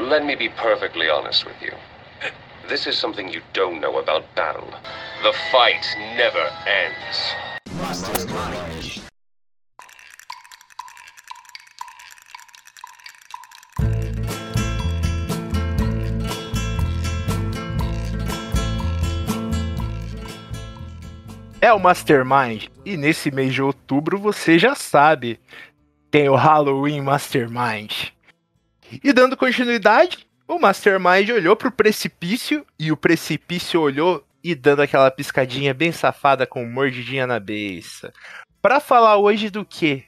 Let me be perfectly honest with you. This is something you don't know about battle. The fight never ends. É o Mastermind. E nesse mês de outubro você já sabe. Tem o Halloween Mastermind. E dando continuidade, o Mastermind olhou pro precipício e o precipício olhou e dando aquela piscadinha bem safada com mordidinha na beça. Para falar hoje do que?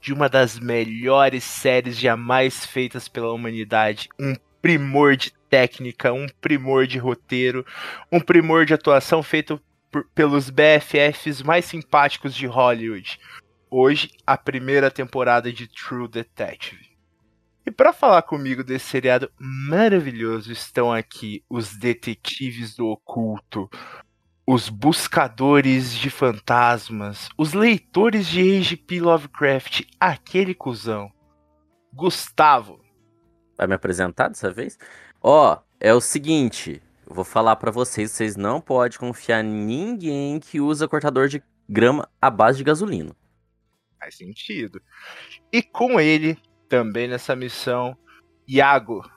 De uma das melhores séries jamais feitas pela humanidade, um primor de técnica, um primor de roteiro, um primor de atuação feito por- pelos BFFs mais simpáticos de Hollywood. Hoje, a primeira temporada de True Detective. E para falar comigo desse seriado maravilhoso estão aqui os detetives do oculto, os buscadores de fantasmas, os leitores de H.P. Lovecraft, aquele cuzão. Gustavo. Vai me apresentar dessa vez? Ó, é o seguinte, eu vou falar pra vocês, vocês não podem confiar em ninguém que usa cortador de grama à base de gasolina. Faz sentido. E com ele, também nessa missão, Iago.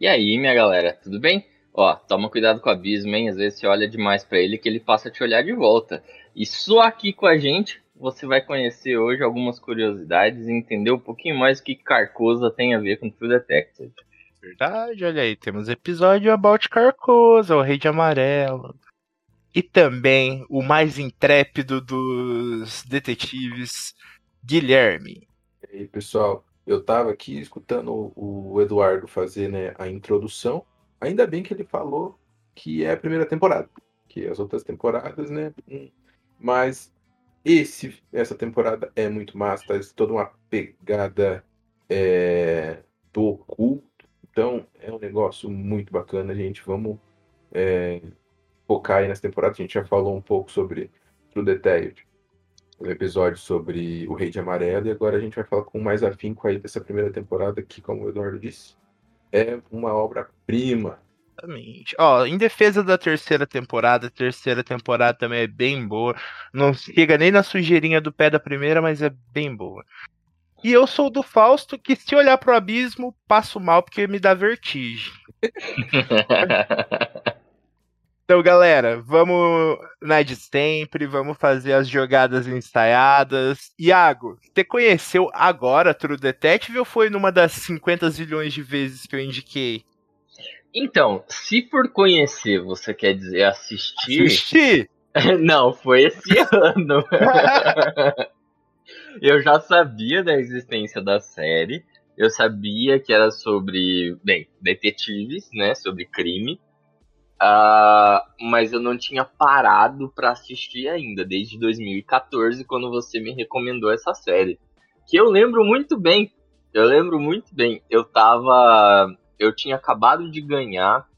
E aí, minha galera, tudo bem? Ó, toma cuidado com o abismo, hein? Às vezes você olha demais pra ele que ele passa a te olhar de volta. E só aqui com a gente você vai conhecer hoje algumas curiosidades e entender um pouquinho mais o que Carcosa tem a ver com True Detective. Verdade, olha aí, temos episódio About Carcosa, o Rei de Amarelo. E também o mais intrépido dos detetives, Guilherme. E aí, pessoal, eu tava aqui escutando o o Eduardo fazer, né, a introdução. Ainda bem que ele falou que é a primeira temporada, que as outras temporadas, né? hum, Mas esse, essa temporada é muito massa, traz toda uma pegada é, do oculto. Então é um negócio muito bacana, gente. Vamos é, focar aí nessa temporada. A gente já falou um pouco sobre True Detective um episódio sobre o Rei de Amarelo e agora a gente vai falar com mais afinco aí dessa primeira temporada que, como o Eduardo disse, é uma obra-prima. Exatamente. Ó, em defesa da terceira temporada, a terceira temporada também é bem boa. Não chega nem na sujeirinha do pé da primeira, mas é bem boa. E eu sou do Fausto, que se olhar pro abismo, passo mal porque me dá vertigem. Então, galera, vamos na de sempre, vamos fazer as jogadas ensaiadas. Iago, você conheceu agora True Detective ou foi numa das 50 zilhões de vezes que eu indiquei? então, se por conhecer você quer dizer assistir, Assisti! não, foi esse ano. eu já sabia da existência da série. Eu sabia que era sobre, bem, detetives, né? Sobre crime. Ah, mas eu não tinha parado pra assistir ainda, desde 2014, quando você me recomendou essa série. Que eu lembro muito bem. Eu lembro muito bem. Eu tava. Eu tinha acabado de ganhar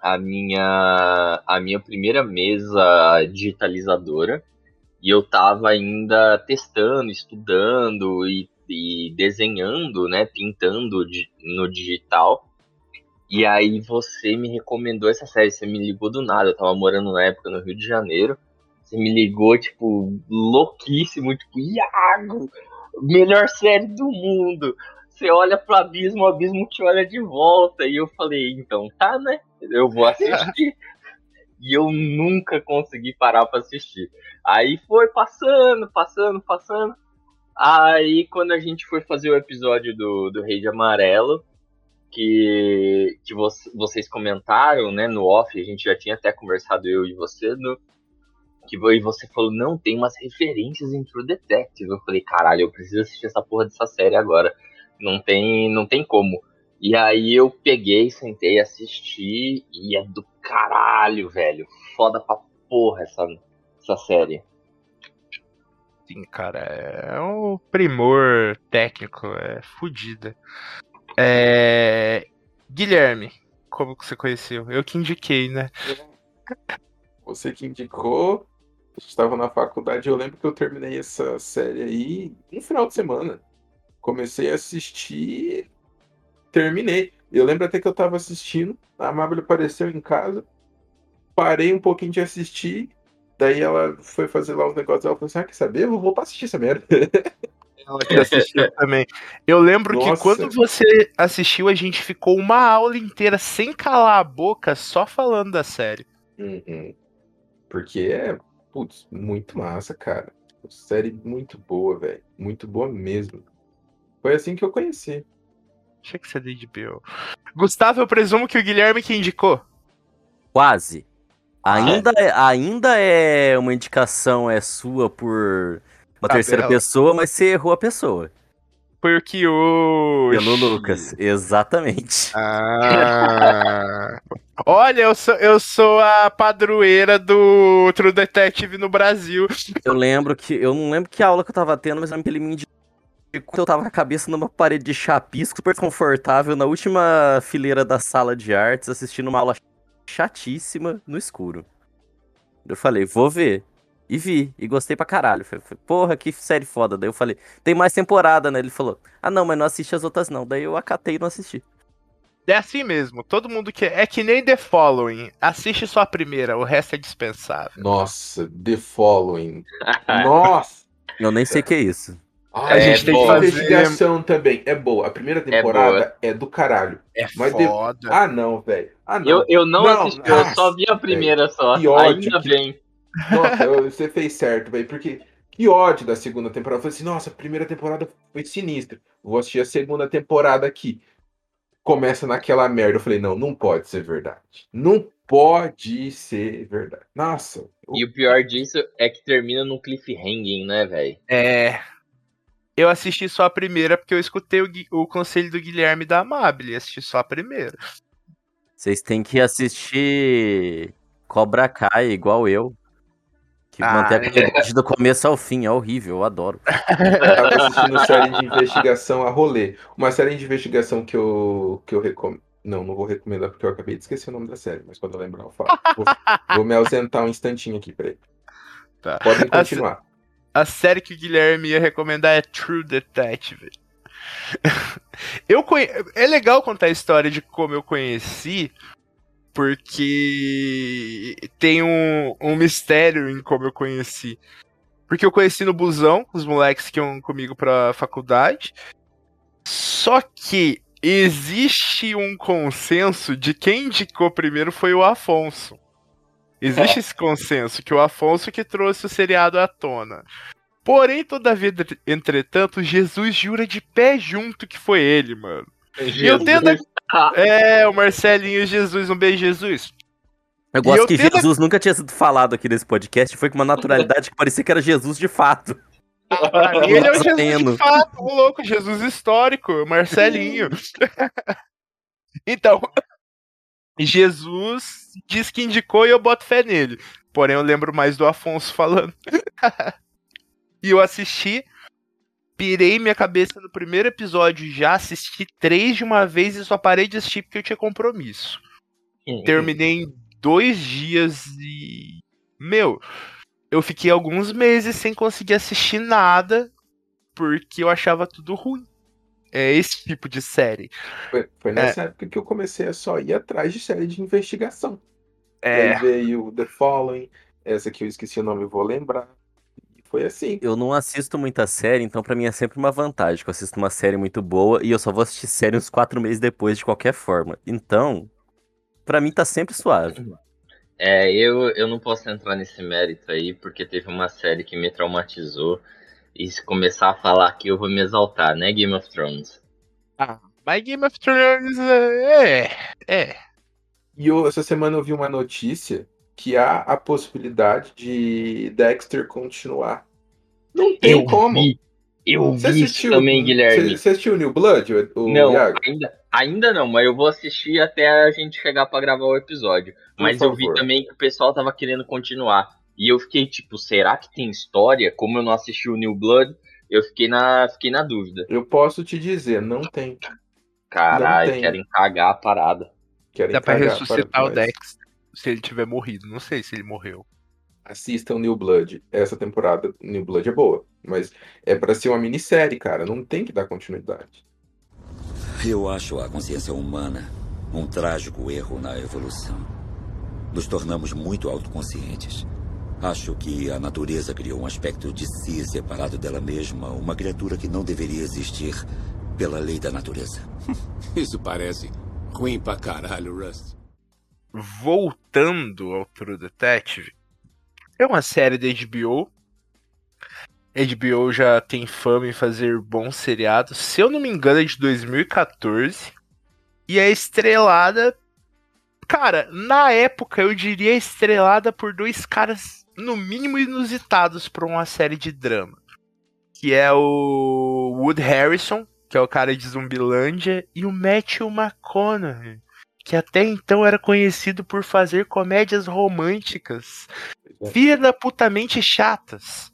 a minha, a minha primeira mesa digitalizadora. E eu tava ainda testando, estudando e, e desenhando, né? Pintando no digital. E aí você me recomendou essa série, você me ligou do nada, eu tava morando na época no Rio de Janeiro. Você me ligou, tipo, louquíssimo, tipo, Iago, melhor série do mundo. Você olha pro abismo, o abismo te olha de volta. E eu falei, então tá, né? Eu vou assistir. e eu nunca consegui parar pra assistir. Aí foi passando, passando, passando. Aí quando a gente foi fazer o episódio do, do Rei de Amarelo, que, que vo- vocês comentaram, né, no off, a gente já tinha até conversado eu e você, no, que e você falou, não, tem umas referências em True Detective. Eu falei, caralho, eu preciso assistir essa porra dessa série agora. Não tem, não tem como. E aí eu peguei, sentei, assisti, e é do caralho, velho. Foda pra porra essa, essa série. Sim, cara, é um primor técnico, é fodida. É... Guilherme, como você conheceu? Eu que indiquei, né? Você que indicou, estava na faculdade, eu lembro que eu terminei essa série aí um final de semana. Comecei a assistir, terminei. Eu lembro até que eu tava assistindo, a Amável apareceu em casa, parei um pouquinho de assistir, daí ela foi fazer lá os negócios, ela falou assim, ah, quer saber? Eu vou voltar a assistir essa merda. Ela que assistiu também. Eu lembro que Nossa. quando você assistiu, a gente ficou uma aula inteira sem calar a boca, só falando da série. Uhum. Porque é, putz, muito massa, cara. Série muito boa, velho. Muito boa mesmo. Foi assim que eu conheci. Tinha que ser da HBO. Gustavo, eu presumo que o Guilherme que indicou. Quase. Ainda, é, ainda é uma indicação é sua por uma terceira pessoa, mas você errou a pessoa. Foi o que o. Pelo Lucas. Exatamente. Ah. Olha, eu sou, eu sou a padroeira do True Detective no Brasil. Eu lembro que. Eu não lembro que aula que eu tava tendo, mas eu lembro que ele me indicou. que Eu tava com a cabeça numa parede de chapisco, super confortável, na última fileira da sala de artes, assistindo uma aula chatíssima no escuro. Eu falei, vou ver. E vi, e gostei pra caralho. Falei, porra, que série foda. Daí eu falei, tem mais temporada, né? Ele falou, ah não, mas não assiste as outras não. Daí eu acatei e não assisti. É assim mesmo, todo mundo que. É que nem The Following. Assiste só a primeira, o resto é dispensável. Nossa, The Following. Nossa! Eu nem sei o que é isso. Ai, A gente tem que a fazer- investigação também. É boa. A primeira temporada é, do caralho. É Mas de- foda. Ah, não, velho. Ah, não. Eu, eu não, Não, assisti, eu nossa, só vi a primeira só. que ódio, Ainda que- bem. Nossa, você fez certo, velho. Porque que ódio da segunda temporada. Eu falei assim, nossa, a primeira temporada foi sinistra. Vou assistir a segunda temporada aqui. Começa naquela merda. Eu falei, não, não pode ser verdade. Não pode ser verdade. Nossa. E o pior disso é que termina num cliffhanging, né, velho? É. Eu assisti só a primeira porque eu escutei o, o conselho do Guilherme da Amable. Assisti só a primeira. Vocês têm que assistir Cobra Kai, igual eu. Que Ah, mantém a é. qualidade do começo ao fim. É horrível, eu adoro. Eu tava assistindo série de investigação a rolê. Uma série de investigação que eu, que eu recomendo. Não, não vou recomendar porque eu acabei de esquecer o nome da série, mas quando eu lembrar eu falo. Vou, vou me ausentar um instantinho aqui, peraí. Tá. Podem continuar. A série que o Guilherme ia recomendar é True Detective. eu conhe... É legal contar a história de como eu conheci, porque tem um, um mistério em como eu conheci. Porque eu conheci no busão, os moleques que iam comigo pra faculdade. Só que existe um consenso de quem indicou primeiro foi o Afonso. Existe esse consenso que o Afonso que trouxe o seriado à tona. Porém, todavia, entretanto, Jesus jura de pé junto que foi ele, mano. eu tendo É, o Marcelinho Jesus, um beijo, Jesus. Eu gosto eu que Jesus nunca tinha sido falado aqui nesse podcast. Foi com uma naturalidade que parecia que era Jesus de fato. Mim, ele é o Jesus de fato, o louco, Jesus histórico, o Marcelinho. então, Jesus diz que indicou e eu boto fé nele. Porém, eu lembro mais do Afonso falando. e eu assisti, pirei minha cabeça no primeiro episódio, já assisti três de uma vez e só parei de assistir porque eu tinha compromisso. Terminei em dois dias e. Meu, eu fiquei alguns meses sem conseguir assistir nada porque eu achava tudo ruim. É esse tipo de série. Foi, foi nessa época que eu comecei a só ir atrás de série de investigação. É. Aí veio The Following, essa que eu esqueci o nome, vou lembrar. Foi assim. Eu não assisto muita série, então pra mim é sempre uma vantagem. Que eu assisto uma série muito boa e eu só vou assistir série uns quatro meses depois de qualquer forma. Então, pra mim tá sempre suave. É, eu, eu não posso entrar nesse mérito aí, porque teve uma série que me traumatizou. E se começar a falar aqui, eu vou me exaltar, né, Game of Thrones? Mas Game of Thrones é. É. E eu, essa semana eu vi uma notícia que há a possibilidade de Dexter continuar. Não tem como. vi, eu Você vi isso assistiu, também, Guilherme. Você, você assistiu New Blood, o, o Não, Iago? ainda, ainda não, mas eu vou assistir até a gente chegar pra gravar o episódio. Por Mas eu vi favor. também que o pessoal tava querendo continuar. E eu fiquei tipo, será que tem história? Como eu não assisti o New Blood, eu fiquei na, fiquei na dúvida. Eu posso te dizer, não tem. Caralho, querem cagar a parada. Querem Dá pra ressuscitar para o nós. Se ele tiver morrido. Não sei se ele morreu. Assistam New Blood. Essa temporada New Blood é boa, mas é pra ser uma minissérie, cara. Não tem que dar continuidade. Eu acho a consciência humana um trágico erro na evolução. Nos tornamos muito autoconscientes. Acho que a natureza criou um aspecto de si separado dela mesma, uma criatura que não deveria existir pela lei da natureza. Isso parece ruim pra caralho, Rust. Voltando ao True Detective, é uma série da HBO. HBO já tem fama em fazer bons seriados. Se eu não me engano, é de 2014. E é estrelada. Cara, na época eu diria estrelada por dois caras, no mínimo, inusitados para uma série de drama. Que é o Wood Harrison, que é o cara de Zumbilândia, e o Matthew McConaughey, que até então era conhecido por fazer comédias românticas, filha da putamente chatas.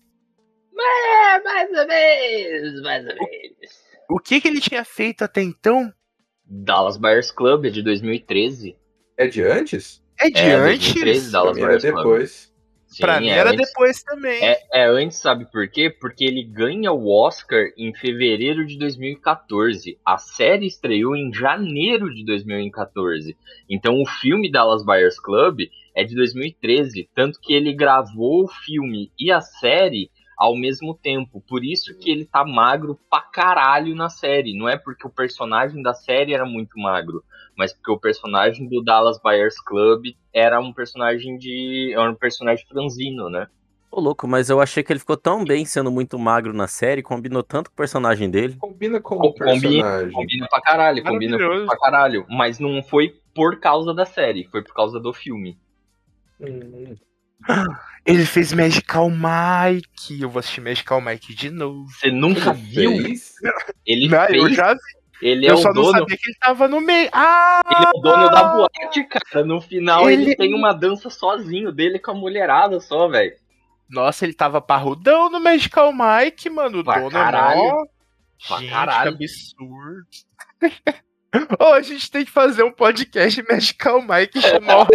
É, mais ou menos, mais ou menos. O que que ele tinha feito até então? Dallas Buyers Club é de 2013. É de antes? É de É, antes. 2013, Pra Dallas mim era Buyers Club. Sim, Pra mim é era antes. depois também. É, é antes, sabe por quê? Porque ele ganha o Oscar em fevereiro de 2014. A série estreou em janeiro de 2014. Então o filme Dallas Buyers Club é de 2013. Tanto que ele gravou o filme e a série ao mesmo tempo. Por isso que ele tá magro pra caralho na série. Não é porque o personagem da série era muito magro, mas porque o personagem do Dallas Buyers Club era um personagem de. era um personagem franzino, né? Ô, louco, mas eu achei que ele ficou tão bem sendo muito magro na série, combinou tanto com o personagem dele. Combina com Co- o personagem. Combina pra caralho, combina pra caralho. Mas não foi por causa da série, foi por causa do filme. Hum, Ele fez Magical Mike. Eu vou assistir Magical Mike de novo. Você nunca viu? fez? Ele Não, eu fez. já vi. Ele é eu o só não dono. sabia que ele tava no meio. Ah! Ele é o dono da boate, cara. No final ele... Ele- tem uma dança sozinho dele com a mulherada só, velho. Nossa, ele tava parrudão no Magical Mike, mano. O Pra dono caralho. é mó... Pra Gente, caralho. que absurdo. Ô, a gente tem que fazer um podcast Magical Mike e chamar o...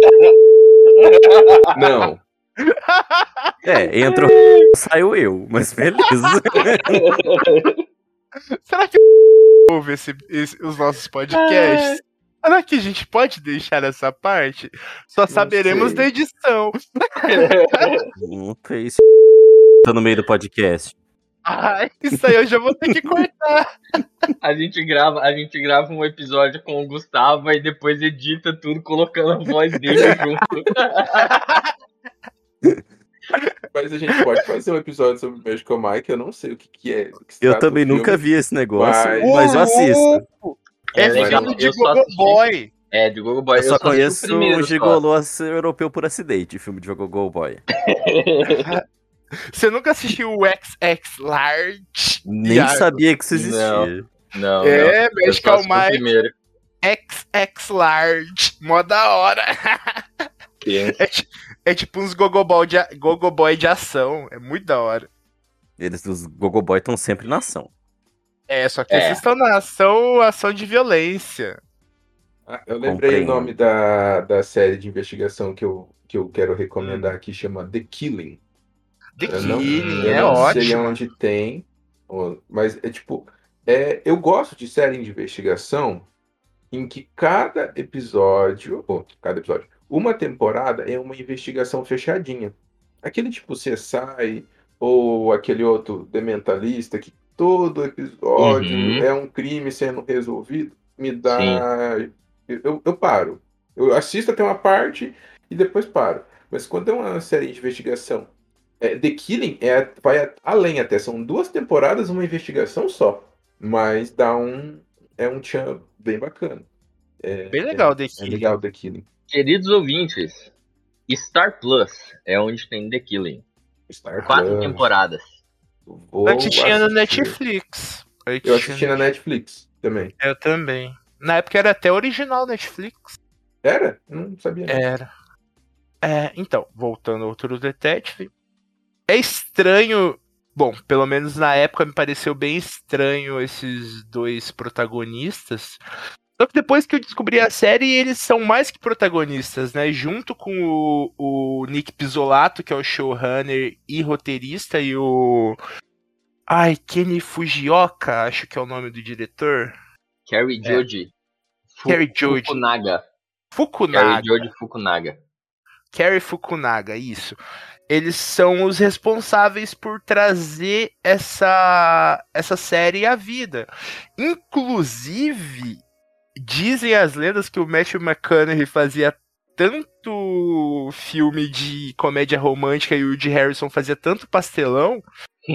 Não. É, entrou, saiu eu, mas beleza. Será que ouve esse- esse- os nossos podcasts? Será que a gente pode deixar essa parte? Só saberemos sei. da edição. Não sei se tá no meio do podcast. Ai, isso aí eu já vou ter que cortar. A gente grava, a gente grava um episódio com o Gustavo e depois edita tudo colocando a voz dele junto. Mas a gente pode fazer um episódio sobre o Magical Mike, eu não sei o que, que é. que Eu também nunca filme. vi esse negócio, Mas- mas eu assisto. É, É filme de Eu só Gogo Boy. É, de Google Boy. Eu só assisti conheço primeiro o só. Gigolô Europeu por Acidente, filme de Go Boy. Você nunca assistiu o XX Large? Nem Iago? sabia que isso existia. Não. Não, É, não. Eu só Magical Mike primeiro. XX Large. Mó da hora. É, é tipo uns Gogoboy de, a- Gogoboy de ação. É muito da hora. Eles, os Gogo Boy estão sempre na ação. É, só que É. esses estão na ação, ação de violência. Ah, eu lembrei Compreendo. o nome da, da série de investigação que eu, que eu quero recomendar aqui, chama The Killing. The Eu não, Killing, eu é não sei ótimo. onde tem, mas é tipo, é, eu gosto de série de investigação em que cada episódio, ou cada episódio, uma temporada é uma investigação fechadinha. Aquele tipo CSI ou aquele outro The Mentalista que todo episódio Uhum. é um crime sendo resolvido, me dá. Eu, eu paro. Eu assisto até uma parte e depois paro. Mas quando é uma série de investigação é, The Killing é, vai além até, são duas temporadas, uma investigação só. Mas dá um. É um tchan bem bacana. É, Bem legal, é, The é Killing. legal The Killing. Queridos ouvintes, Star Plus é onde tem The Killing. Star Quatro Plus, temporadas. vou Antes tinha no assistir. Netflix. Eu tinha assisti na Netflix também. Eu também. Na época era até original Netflix. Era? Não sabia. não. Era. É, então, voltando ao True Detective. É estranho. Bom, pelo menos na época me pareceu bem estranho esses dois protagonistas. Só que depois que eu descobri a série, eles são mais que protagonistas, né? Junto com o, o Nick Pizzolato, que é o showrunner e roteirista, e o. Ai, Kenny Fujioka, acho que é o nome do diretor. Carrie É. Joji. Fu- Carrie Joji. Fukunaga. Fukunaga. Joji Fukunaga. Carrie Fukunaga, isso. Eles são os responsáveis por trazer essa, essa série à vida. Inclusive, dizem as lendas que o Matthew McConaughey fazia tanto filme de comédia romântica e o de Harrison fazia tanto pastelão,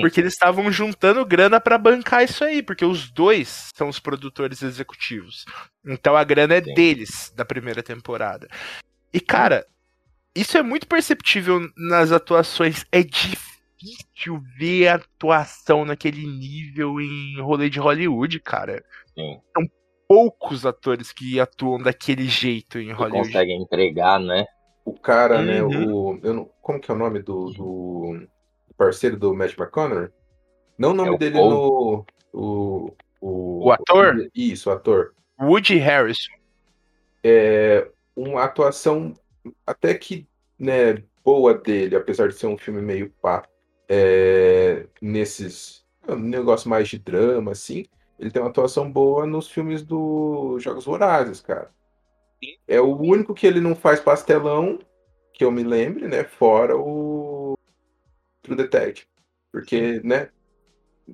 porque eles estavam juntando grana pra bancar isso aí, porque os dois são os produtores executivos. Então a grana é Sim. deles da primeira temporada. E cara, isso é muito perceptível nas atuações. É difícil ver a atuação naquele nível em rolê de Hollywood, cara. Sim. São poucos atores que atuam daquele jeito em Que Hollywood. consegue entregar, né? O cara, né? Uhum. O, eu não, como que é o nome do, do parceiro do Matt McConaughey? Não o nome É o dele Paul? no. O, o, O ator? Isso, o ator. Woody Harrison. É uma atuação até que né, boa dele, apesar de ser um filme meio pá. É, nesses. é um negócio mais de drama, assim. Ele tem uma atuação boa nos filmes do Jogos Vorazes, cara. É o único que ele não faz pastelão, que eu me lembre, né? Fora o True Detective. Porque, né?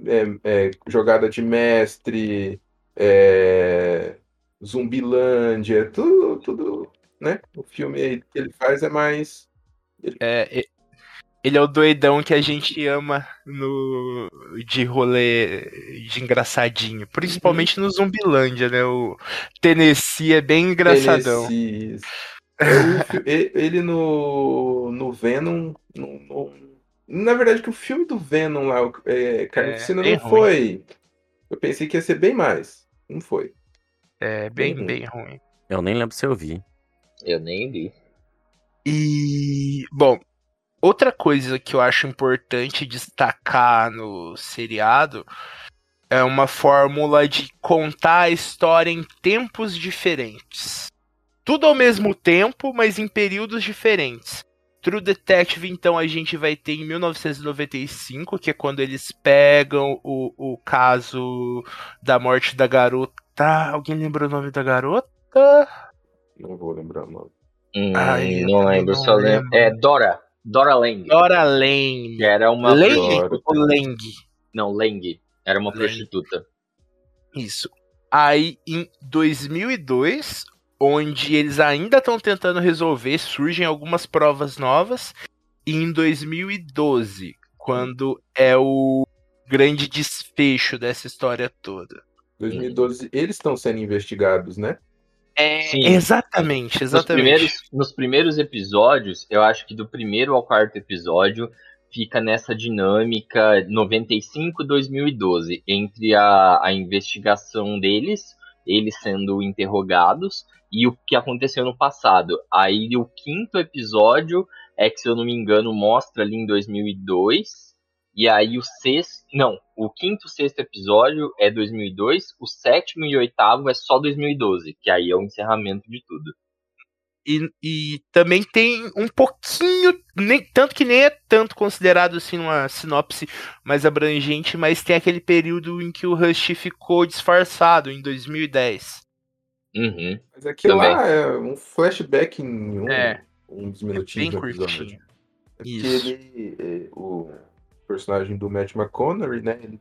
É, é jogada de mestre, é, Zumbilândia, tudo, tudo, né? O filme que ele faz é mais. É, ele é o doidão que a gente ama no de rolê de engraçadinho. Principalmente no Zumbilândia, né? O Tennessee é bem engraçadão. Tennessee. É o fi- e- ele no, no Venom. no- no- na verdade, que o filme do Venom lá, o é, Carnificina, bem não ruim. foi. Eu pensei que ia ser bem mais. Não foi. É bem, Uhum. bem ruim. Eu nem lembro se eu vi. Eu nem li. E, bom, outra coisa que eu acho importante destacar no seriado é uma fórmula de contar a história em tempos diferentes. Tudo ao mesmo tempo, mas em períodos diferentes. True Detective, então, a gente vai ter em 1995, que é quando eles pegam o, o caso da morte da garota. Alguém lembra o nome da garota? Não vou lembrar o nome. Hum, Ai, não lembro, não só lembro. lembro. É Dora. Dora Lang. Dora Lane. Que era uma. Ou Lang? Não, Lang. Era uma Lang. prostituta. Isso. Aí em 2002, onde eles ainda estão tentando resolver, surgem algumas provas novas. E em 2012, quando é o grande desfecho dessa história toda. 2012, eles estão sendo investigados, né? É, Sim. exatamente, Nos exatamente. primeiros, nos primeiros episódios, eu acho que do primeiro ao quarto episódio fica nessa dinâmica 95-2012, entre a, a investigação deles, eles sendo interrogados, e o que aconteceu no passado. Aí o quinto episódio é que, se eu não me engano, mostra ali em 2002. E aí o sexto. Não, o quinto e sexto episódio é 2002. O sétimo e oitavo é só 2012, que aí é o encerramento de tudo. E, e também tem um pouquinho, nem, tanto que nem é tanto considerado assim uma sinopse mais abrangente, mas tem aquele período em que o Rush ficou disfarçado em 2010. Uhum. Mas aquilo Também. lá é um flashback em um, É. um dos minutinhos do episódio. curtinho. É porque Isso. ele, é, o personagem do Matt McConaughey, né? Ele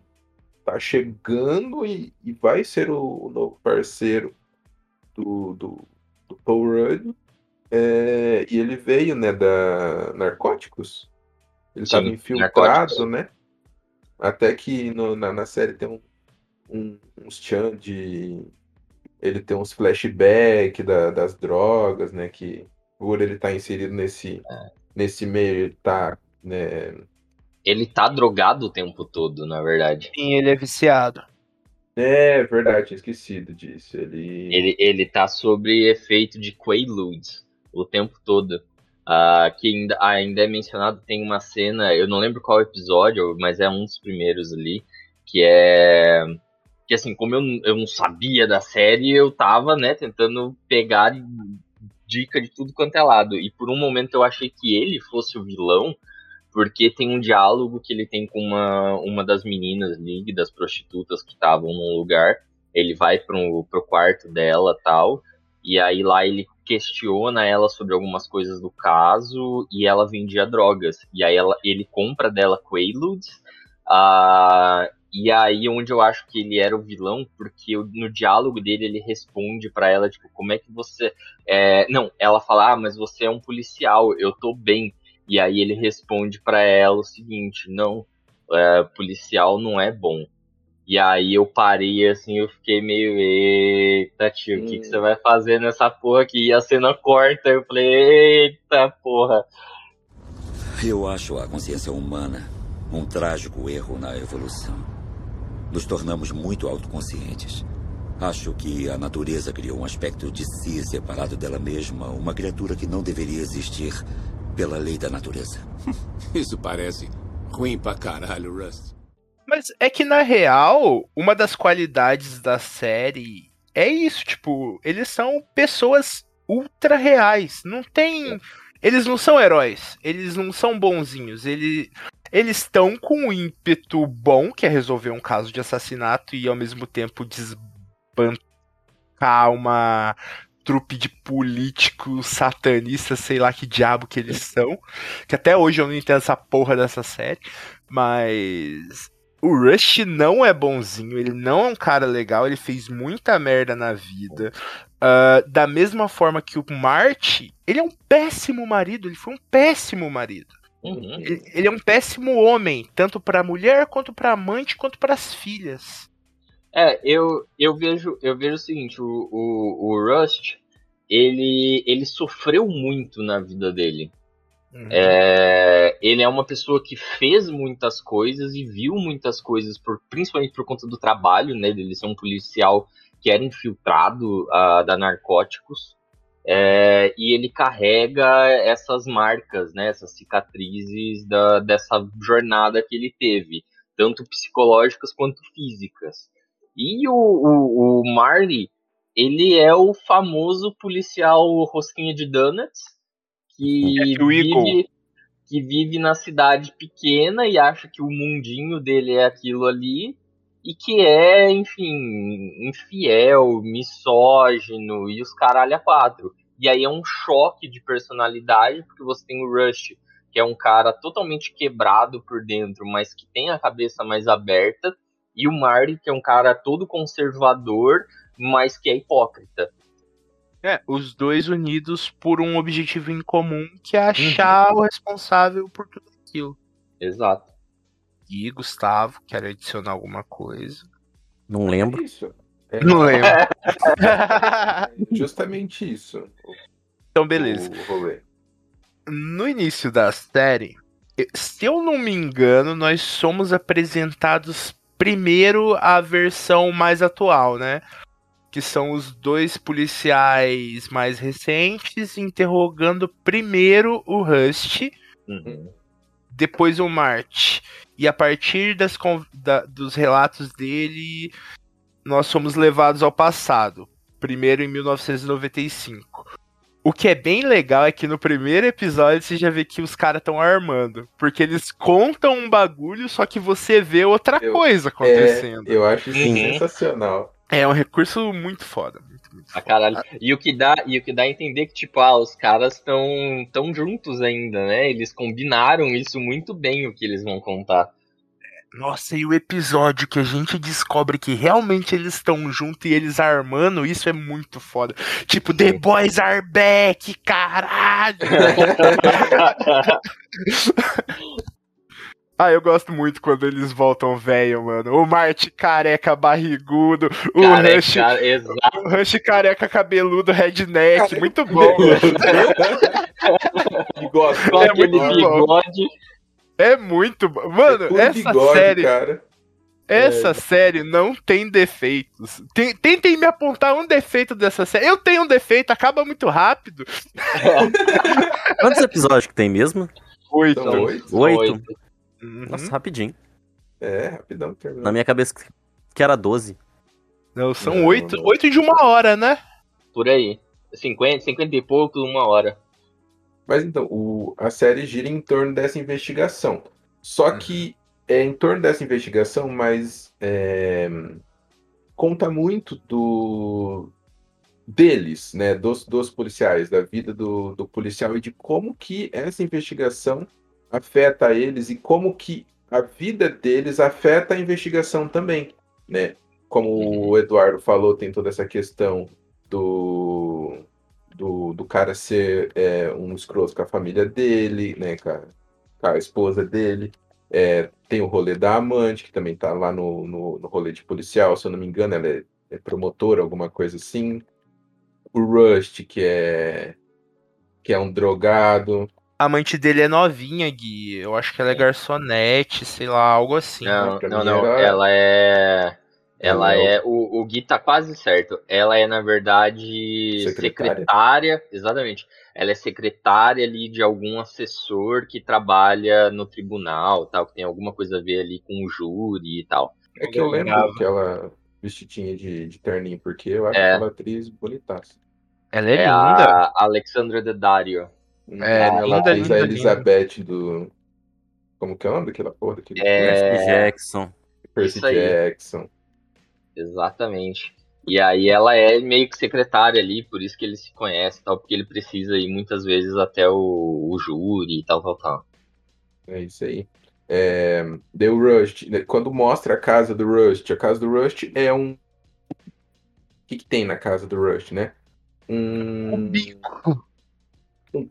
tá chegando e, e vai ser o, o novo parceiro do, do, do Paul Rudd. É, e ele veio, né, da Narcóticos. Ele Sim, estava infiltrado, né? Até que no- na, na série tem um, um, uns chan de. Ele tem uns flashbacks da- das drogas, né? Que por ele estar inserido nesse, É. nesse meio, ele tá, né? Ele tá drogado o tempo todo, na verdade. Sim, ele é viciado. É verdade, tinha esquecido disso. Ele. Ele, ele tá sob efeito de Quaaludes o tempo todo. Ah, que ainda, ainda é mencionado, tem uma cena, eu não lembro qual episódio, mas é um dos primeiros ali, que é. Que assim, como eu, não- eu não sabia da série, eu tava, né, tentando pegar dica de tudo quanto é lado. E por um momento eu achei que ele fosse o vilão, porque tem um diálogo que ele tem com uma, uma das meninas ali, das prostitutas que estavam num lugar. Ele vai pro, pro quarto dela tal. E aí lá ele questiona ela sobre algumas coisas do caso e ela vendia drogas. E aí ela, ele compra dela Quaaludes. Uh, e aí onde eu acho que ele era o vilão, porque no diálogo dele ele responde para ela, tipo, como é que você. É... Não, ela fala, ah, mas você é um policial, eu tô bem. E aí ele responde para ela o seguinte, não, é, policial não é bom. E aí eu parei assim, eu fiquei meio, eita tio, o hum. que, que você vai fazer nessa porra aqui? E a cena corta, eu falei, eita porra. Eu acho a consciência humana um trágico erro na evolução. Nos tornamos muito autoconscientes. Acho que a natureza criou um aspecto de si separado dela mesma, uma criatura que não deveria existir pela lei da natureza. Isso parece ruim pra caralho, Rust. Mas é que na real, uma das qualidades da série é isso, tipo, eles são pessoas ultra reais. Não tem. Eles não são heróis, eles não são bonzinhos. Ele, eles estão com um ímpeto bom, que é resolver um caso de assassinato e ao mesmo tempo desbancar uma trupe de políticos satanistas, sei lá que diabo que eles são. Que até hoje eu não entendo essa porra dessa série. Mas o Rush não é bonzinho, ele não é um cara legal, ele fez muita merda na vida. Uh, da mesma forma que o Marty, ele é um péssimo marido, ele foi um péssimo marido. Uhum. Ele, ele, é um péssimo homem, tanto para a mulher quanto para amante quanto para as filhas. É, eu, eu vejo eu vejo o seguinte, o, o, o Rust, ele, ele sofreu muito na vida dele. Uhum. É, ele é uma pessoa que fez muitas coisas e viu muitas coisas, por, principalmente por conta do trabalho, né? Ele ser um policial que era infiltrado uh, da narcóticos. É, e ele carrega essas marcas, né, essas cicatrizes da, dessa jornada que ele teve, tanto psicológicas quanto físicas. E o, o, o Marley, ele é o famoso policial rosquinha de donuts, que, é vive, que vive na cidade pequena e acha que o mundinho dele é aquilo ali, e que é, enfim, infiel, misógino e os caralho a quatro. E aí é um choque de personalidade, porque você tem o Rush, que é um cara totalmente quebrado por dentro, mas que tem a cabeça mais aberta, e o Marty, que é um cara todo conservador, mas que é hipócrita. É, os dois unidos por um objetivo em comum, que é achar uhum. o responsável por tudo aquilo. Exato. E Gustavo, quer adicionar alguma coisa? Não lembro. É isso. É, não lembro. justamente isso. Então, beleza. No início da série, se eu não me engano, nós somos apresentados primeiro a versão mais atual, né? que são os dois policiais mais recentes interrogando primeiro o Rust, uhum. depois o Mart. E a partir das, da, dos relatos dele, nós somos levados ao passado, primeiro em 1995. O que é bem legal é que no primeiro episódio você já vê que os caras estão armando. Porque eles contam um bagulho, só que você vê outra eu, coisa acontecendo. É, eu acho isso uhum. sensacional. É um recurso muito foda. Muito, muito ah, caralho. E o que dá, e o que dá a entender que, tipo, ah, os caras estão tão juntos ainda, né? Eles combinaram isso muito bem, o que eles vão contar. Nossa, e o episódio que a gente descobre que realmente eles estão juntos e eles armando, isso é muito foda. Tipo, The Boys are back, caralho! Ah, eu gosto muito quando eles voltam velho, mano. O Marte careca barrigudo, o careca, Rush, exato. o Rush careca cabeludo, redneck, careca. muito bom. bigode, é muito bigode. É muito bom. Mano, é essa bigode, série. Cara. Essa é. série não tem defeitos. tentem me apontar um defeito dessa série. Eu tenho um defeito, acaba muito rápido. Quantos episódios que tem mesmo? Oito. Oito? Oito. Uhum. Nossa, rapidinho. É, rapidão. Terminou. Na minha cabeça que era 12. Não, são oito, oito de uma hora, né? Por aí. 50, 50 e pouco, uma hora. Mas então, o, a série gira em torno dessa investigação. Só uhum. que é em torno dessa investigação, mas é, conta muito do deles, né, dos, dos policiais, da vida do, do policial e de como que essa investigação afeta eles e como que a vida deles afeta a investigação também, né? Como o Eduardo falou, tem toda essa questão do, do, do cara ser é, um escroto com a família dele, né, com a, com a esposa dele. É, tem o rolê da amante, que também tá lá no, no, no rolê de policial, se eu não me engano, ela é, é promotora, alguma coisa assim. O Rust, que é que é um drogado. A amante dele é novinha, Gui. Eu acho que ela é garçonete, sei lá, algo assim. Não, não, não. era- Ela é. Ela Ela é é. O, o Gui tá quase certo. Ela é, na verdade, Secretária. secretária. Exatamente. Ela é secretária ali de algum assessor que trabalha no tribunal, tal, que tem alguma coisa a ver ali com o júri e tal. É que eu lembro lembrava. aquela vestidinha de, de terninho, porque eu acho É. aquela atriz bonitaça. Ela é, É linda. a Alexandra Daddario. É, ela linda, fez linda, a linda. Elizabeth do. Como que é o nome daquela porra? Daquele É, Percy Jackson. Percy. Jackson. Exatamente. E aí ela é meio que secretária ali, por isso que ele se conhece e tal, porque ele precisa ir muitas vezes até o, o júri e tal, tal, tal. É isso aí. É, The Rust. né, Quando mostra a casa do Rust, a casa do Rust é um. O que, que tem na casa do Rust, né? Um.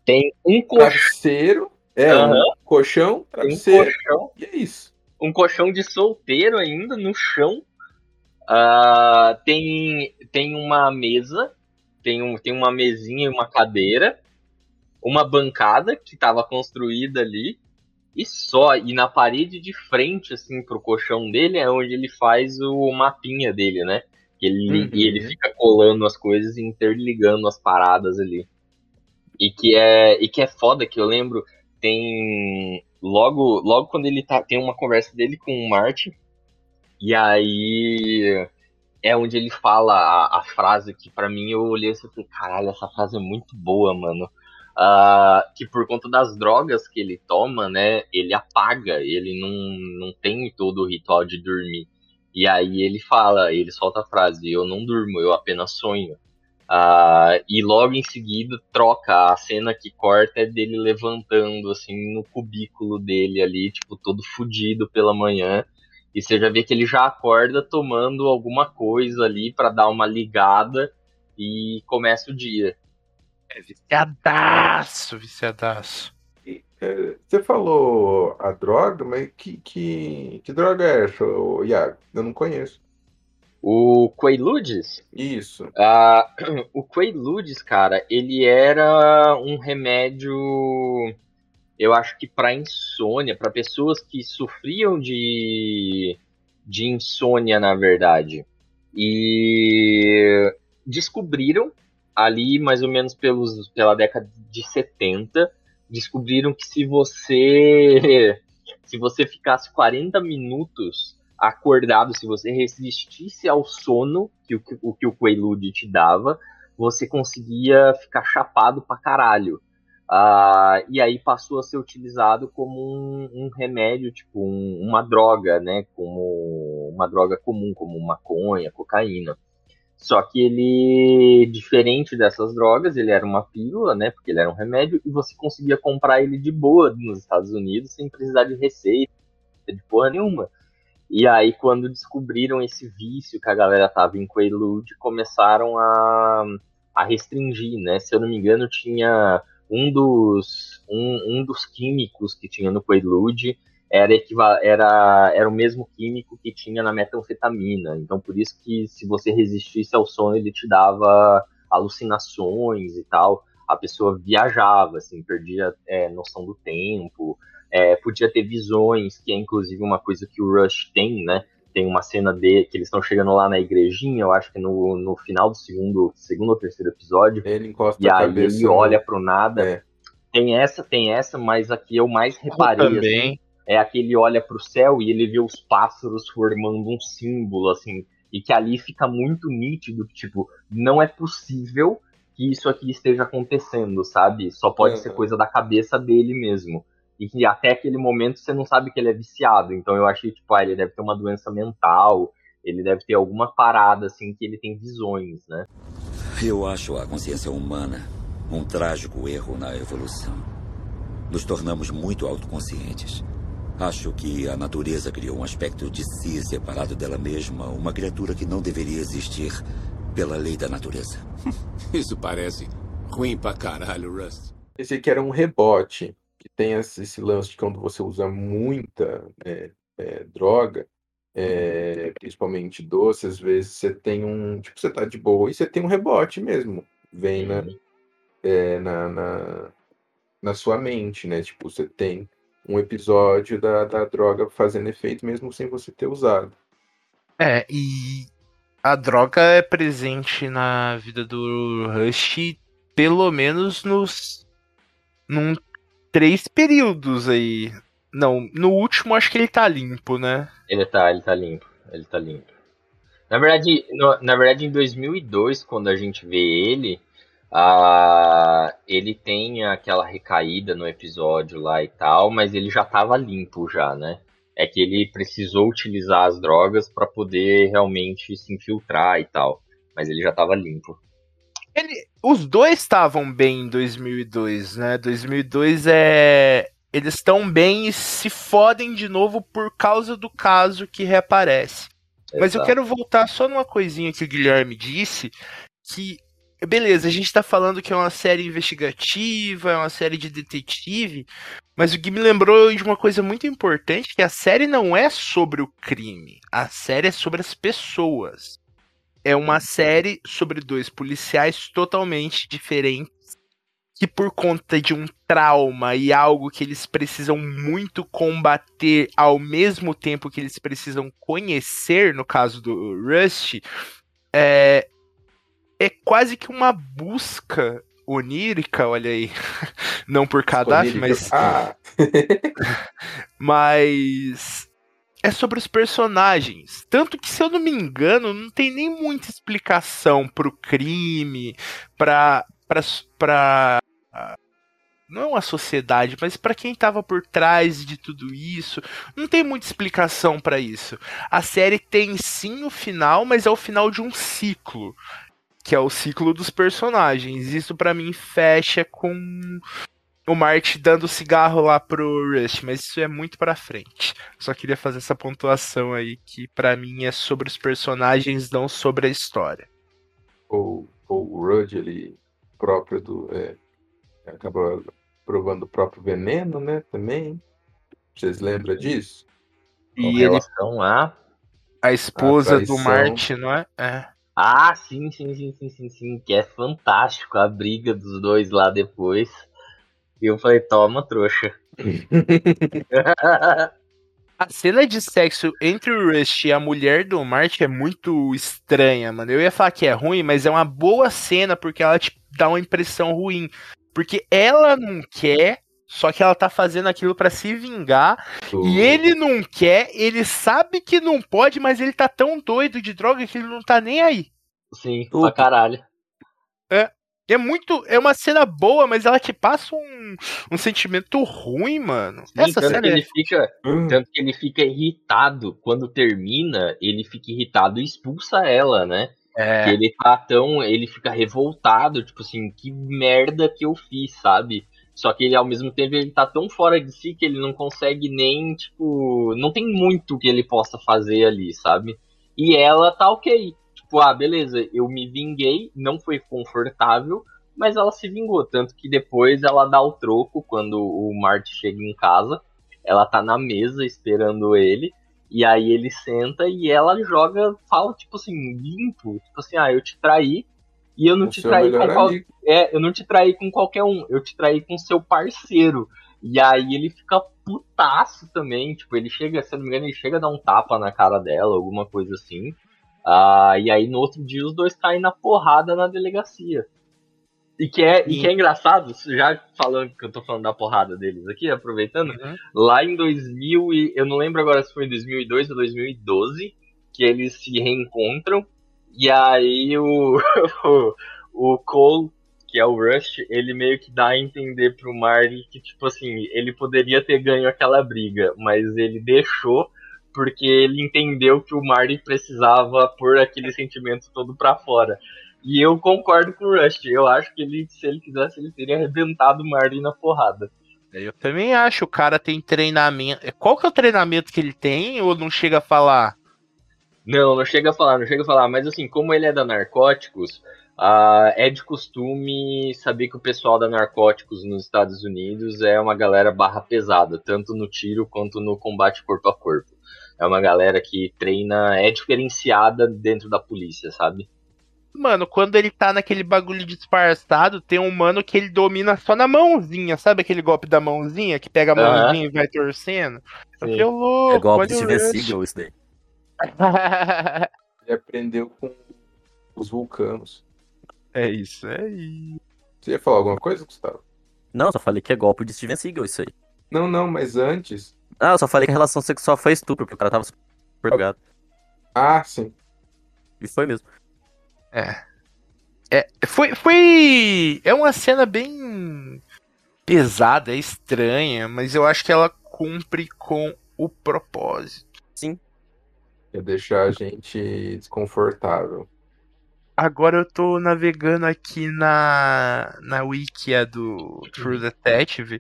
Tem um colchão, Travesseiro. É, Aham. um colchão, um travesseiro. colchão, E é isso. um colchão de solteiro ainda no chão. Ah, tem, tem uma mesa, tem, um, tem uma mesinha e uma cadeira, uma bancada que estava construída ali, e só. E na parede de frente, assim, pro colchão dele, é onde ele faz o mapinha dele, né? Ele, Uhum. E ele fica colando as coisas e interligando as paradas ali. E que é, e que é foda, que eu lembro, tem. Logo, logo quando ele tá. Tem uma conversa dele com o Marty. E aí. É onde ele fala a, a frase que pra mim eu olhei e falei, caralho, essa frase é muito boa, mano. Ah, que por conta das drogas que ele toma, né, ele apaga, ele não, não tem todo o ritual de dormir. E aí ele fala, ele solta a frase, eu não durmo, eu apenas sonho. Ah, e logo em seguida troca a cena que corta é dele levantando assim no cubículo dele ali, tipo, todo fudido pela manhã. E você já vê que ele já acorda tomando alguma coisa ali pra dar uma ligada e começa o dia. É viciadaço, viciadaço. É, você falou a droga, mas que, que, que droga é essa, Iago? Eu não conheço. O Quaaludes, Isso. Ah, o Quaaludes, cara, ele era um remédio, eu acho que para insônia, para pessoas que sofriam de, de insônia, na verdade. E descobriram ali, mais ou menos pelos, pela década de 70, descobriram que se você se você ficasse 40 minutos acordado, se você resistisse ao sono que o, o que o Quaalude te dava, você conseguia ficar chapado pra caralho. Ah, e aí passou a ser utilizado como um, um remédio, tipo um- uma droga, né? Como uma droga comum, como maconha, cocaína. Só que ele, diferente dessas drogas, ele era uma pílula, né? Porque ele era um remédio, e você conseguia comprar ele de boa nos Estados Unidos sem precisar de receita, de porra nenhuma. E aí, quando descobriram esse vício que a galera tava em Quaalude, começaram a, a restringir, né? Se eu não me engano, tinha um dos, um, um dos químicos que tinha no Quaalude era, era, era o mesmo químico que tinha na metanfetamina. Então, por isso que se você resistisse ao sono, ele te dava alucinações e tal. A pessoa viajava, assim, perdia é, noção do tempo. É, podia ter visões, que é inclusive uma coisa que o Rush tem, né? Tem uma cena de que eles estão chegando lá na igrejinha, eu acho que no, no final do segundo, segundo ou terceiro episódio, Ele encosta e a aí cabeça. ele no- olha pro nada. É. Tem essa, tem essa, mas aqui eu mais reparei assim, Também. é aquele olha pro céu e ele vê os pássaros formando um símbolo, assim, e que ali fica muito nítido, que, tipo, não é possível que isso aqui esteja acontecendo, sabe? Só pode Uhum. ser coisa da cabeça dele mesmo. E que até aquele momento você não sabe que ele é viciado. Então eu achei, tipo, ah, ele deve ter uma doença mental, Ele deve ter alguma parada, assim, que ele tem visões, né? Eu acho a consciência humana um trágico erro na evolução. Nos tornamos muito autoconscientes. Acho que a natureza criou um aspecto de si separado dela mesma, uma criatura que não deveria existir pela lei da natureza. Isso parece ruim pra caralho, Rust. Esse aqui era um rebote, que tem esse lance de quando você usa muita né, é, droga, é, principalmente doce, às vezes você tem um. Tipo, você tá de boa e você tem um rebote mesmo. Vem na, é, na, na, na sua mente, né? Tipo, você tem um episódio da, da droga fazendo efeito mesmo sem você ter usado. É, e a droga é presente na vida do Rush pelo menos nos num três períodos aí. Não, no último acho que ele tá limpo, né? Ele tá, ele tá limpo, ele tá limpo. Na verdade, no- na verdade em 2002, quando a gente vê ele, ah, ele tem aquela recaída no episódio lá e tal, mas ele já tava limpo já, né? É que ele precisou utilizar as drogas pra poder realmente se infiltrar e tal, mas ele já tava limpo. Ele, os dois estavam bem em 2002, né? 2002 é. Eles estão bem e se fodem de novo por causa do caso que reaparece. Mas eu Exato. quero voltar só numa coisinha que o Guilherme disse, que beleza, a gente tá falando que é uma série investigativa, é uma série de detetive, mas o Gui me lembrou de uma coisa muito importante, que a série não é sobre o crime, a série é sobre as pessoas. É uma série sobre dois policiais totalmente diferentes que por conta de um trauma e algo que eles precisam muito combater ao mesmo tempo que eles precisam conhecer, no caso do Rust, é, é quase que uma busca onírica, olha aí. Não por Gaddafi, mas, Ah, mas é sobre os personagens. Tanto que, se eu não me engano, não tem nem muita explicação pro crime, pra. pra, pra não é uma sociedade, mas pra quem tava por trás de tudo isso, não tem muita explicação pra isso. A série tem sim o final, mas é o final de um ciclo, que é o ciclo dos personagens. Isso pra mim fecha com o Marty dando cigarro lá pro Rush, mas isso é muito pra frente. Só queria fazer essa pontuação aí que pra mim é sobre os personagens, não sobre a história. o, o Rudd, ele próprio do. É, acaba provando o próprio veneno, né? Também. Vocês lembram disso? Com E ele, relação a. a esposa do traição. Marty, não é? É. Ah, sim, sim, sim, sim, sim, sim, que é fantástico a briga dos dois lá depois. E eu falei, toma, trouxa. A cena de sexo entre o Rush e a mulher do Marty é muito estranha, mano. Eu ia falar que é ruim, mas é uma boa cena porque ela te dá uma impressão ruim. Porque ela não quer, só que ela tá fazendo aquilo pra se vingar. Do- E ele não quer, ele sabe que não pode, mas ele tá tão doido de droga que ele não tá nem aí. Sim, Tudo. pra caralho. É muito. É uma cena boa, mas ela te passa um, um sentimento ruim, mano. Sim, Essa tanto, cena que é ele fica, Hum, tanto que ele fica irritado. Quando termina, ele fica irritado e expulsa ela, né? Que É. ele tá tão. Ele fica revoltado, tipo assim, que merda que eu fiz, sabe? Só que ele, ao mesmo tempo, ele tá tão fora de si que ele não consegue nem, tipo. Não tem muito que ele possa fazer ali, sabe? E ela tá ok. Tipo, ah, beleza, eu me vinguei, não foi confortável, mas ela se vingou. Tanto que depois ela dá o troco quando o Marty chega em casa. Ela tá na mesa esperando ele. E aí ele senta e ela joga, fala, tipo assim, limpo. Tipo assim, ah, eu te traí. E eu não o te traí com qual... É, eu não te traí com qualquer um, eu te traí com seu parceiro. E aí ele fica putaço também, tipo, ele chega, se eu não me engano, ele chega a dar um tapa na cara dela, alguma coisa assim. Ah, e aí no outro dia os dois caem na porrada na delegacia. E que é, e que é engraçado, já falando que eu tô falando da porrada deles aqui, aproveitando, Uhum. lá em 2000 e eu não lembro agora se foi em 2002 ou 2012 que eles se reencontram e aí o o, o Cole que é o Rush ele meio que dá a entender pro Marty que tipo assim ele poderia ter ganho aquela briga mas ele deixou porque ele entendeu que o Marty precisava pôr aquele sentimento todo pra fora. E eu concordo com o Rush. Eu acho que ele, se ele quisesse, ele teria arrebentado o Marty na porrada. Eu também acho, o cara tem treinamento. Qual que é o treinamento que ele tem ou não chega a falar? Não, não chega a falar, não chega a falar. Mas assim, como ele é da Narcóticos, uh, é de costume saber que o pessoal da Narcóticos nos Estados Unidos é uma galera barra pesada, tanto no tiro quanto no combate corpo a corpo. É uma galera que treina, é diferenciada dentro da polícia, sabe? Mano, quando ele tá naquele bagulho disfarçado, tem um mano que ele domina só na mãozinha, sabe aquele golpe da mãozinha que pega a mãozinha uhum. e vai torcendo? Eu louco. É golpe de Steven Seagal isso daí. ele aprendeu com os vulcanos. É isso aí. Você ia falar alguma coisa, Gustavo? Não, só falei que é golpe de Steven Seagal isso aí. Não, não, mas antes. Ah, eu só falei que a relação sexual foi estupro, porque o cara tava super drogado. Ah, sim. E foi mesmo. É. É, foi, foi. É uma cena bem pesada, estranha, mas eu acho que ela cumpre com o propósito. Sim. É deixar a gente desconfortável. Agora eu tô navegando aqui na, na wikia do True Detective.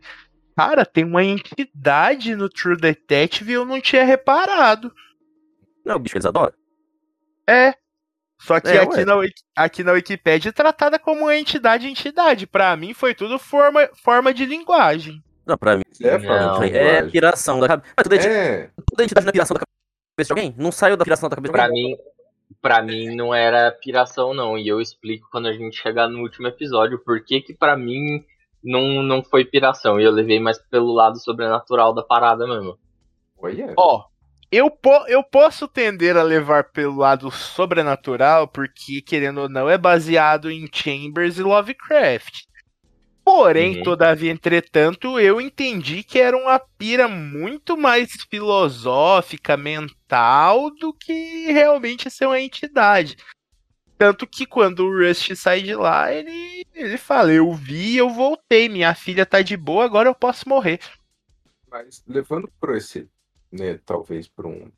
Cara, tem uma entidade no True Detective e eu não tinha reparado. Não, bicho, eles adoram. É, só que é, aqui, na, aqui na Wikipedia é tratada como uma entidade entidade. Pra mim foi tudo forma, forma de linguagem. Não, pra mim é, não, é piração da cabeça. Toda, é. toda entidade não é piração da cabeça de alguém? Não saiu da piração da cabeça pra mim Pra mim não era piração, não. E eu explico quando a gente chegar no último episódio por que que pra mim não, não foi piração. E eu levei mais pelo lado sobrenatural da parada mesmo. Ó, eu, po eu posso tender a levar pelo lado sobrenatural, porque, querendo ou não, é baseado em Chambers e Lovecraft. Porém, uhum. todavia, entretanto, eu entendi que era uma pira muito mais filosófica, mental, do que realmente ser uma entidade. Tanto que quando o Rust sai de lá, ele, ele fala: Eu vi, eu voltei, minha filha tá de boa, agora eu posso morrer. Mas levando por esse né, talvez por, um,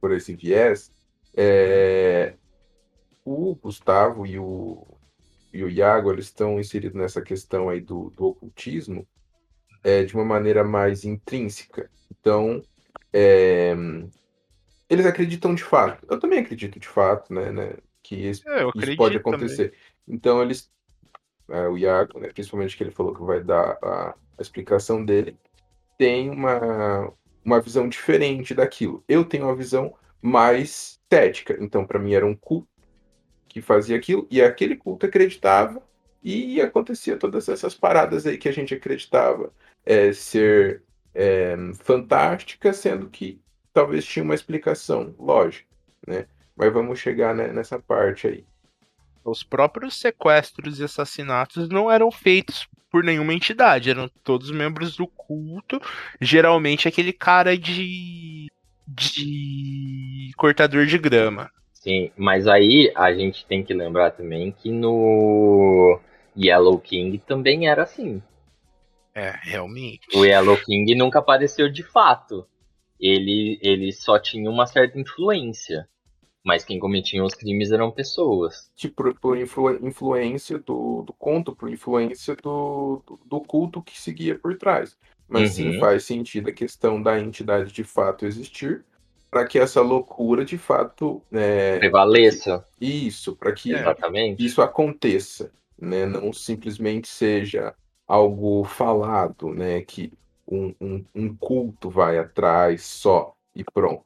por esse viés, é, o Gustavo e o, e o Iago eles estão inseridos nessa questão aí do, do ocultismo é, de uma maneira mais intrínseca. Então, é, eles acreditam de fato. Eu também acredito de fato, né, né que isso, é, isso pode acontecer. Também. Então, eles, é, o Iago, né, principalmente que ele falou que vai dar a, a explicação dele, tem uma, uma visão diferente daquilo. Eu tenho uma visão mais estética. Então, para mim, era um culto que fazia aquilo, e aquele culto acreditava, e acontecia todas essas paradas aí que a gente acreditava é, ser é, fantástica, sendo que talvez tinha uma explicação lógica, né? Mas vamos chegar né, nessa parte aí. Os próprios sequestros e assassinatos não eram feitos por nenhuma entidade, eram todos membros do culto, geralmente aquele cara de de cortador de grama. Sim, mas aí a gente tem que lembrar também que no Yellow King também era assim. É, realmente. O Yellow King nunca apareceu de fato. Ele, ele só tinha uma certa influência. Mas quem cometia os crimes eram pessoas. Tipo, por influ influência do, do conto, por influência do, do, do, culto que seguia por trás. Mas uhum. sim faz sentido a questão da entidade de fato existir, para que essa loucura de fato. É, Prevaleça. Isso, para que Exatamente. isso aconteça. Né? Não simplesmente seja algo falado, né? Que um, um, um culto vai atrás só e pronto.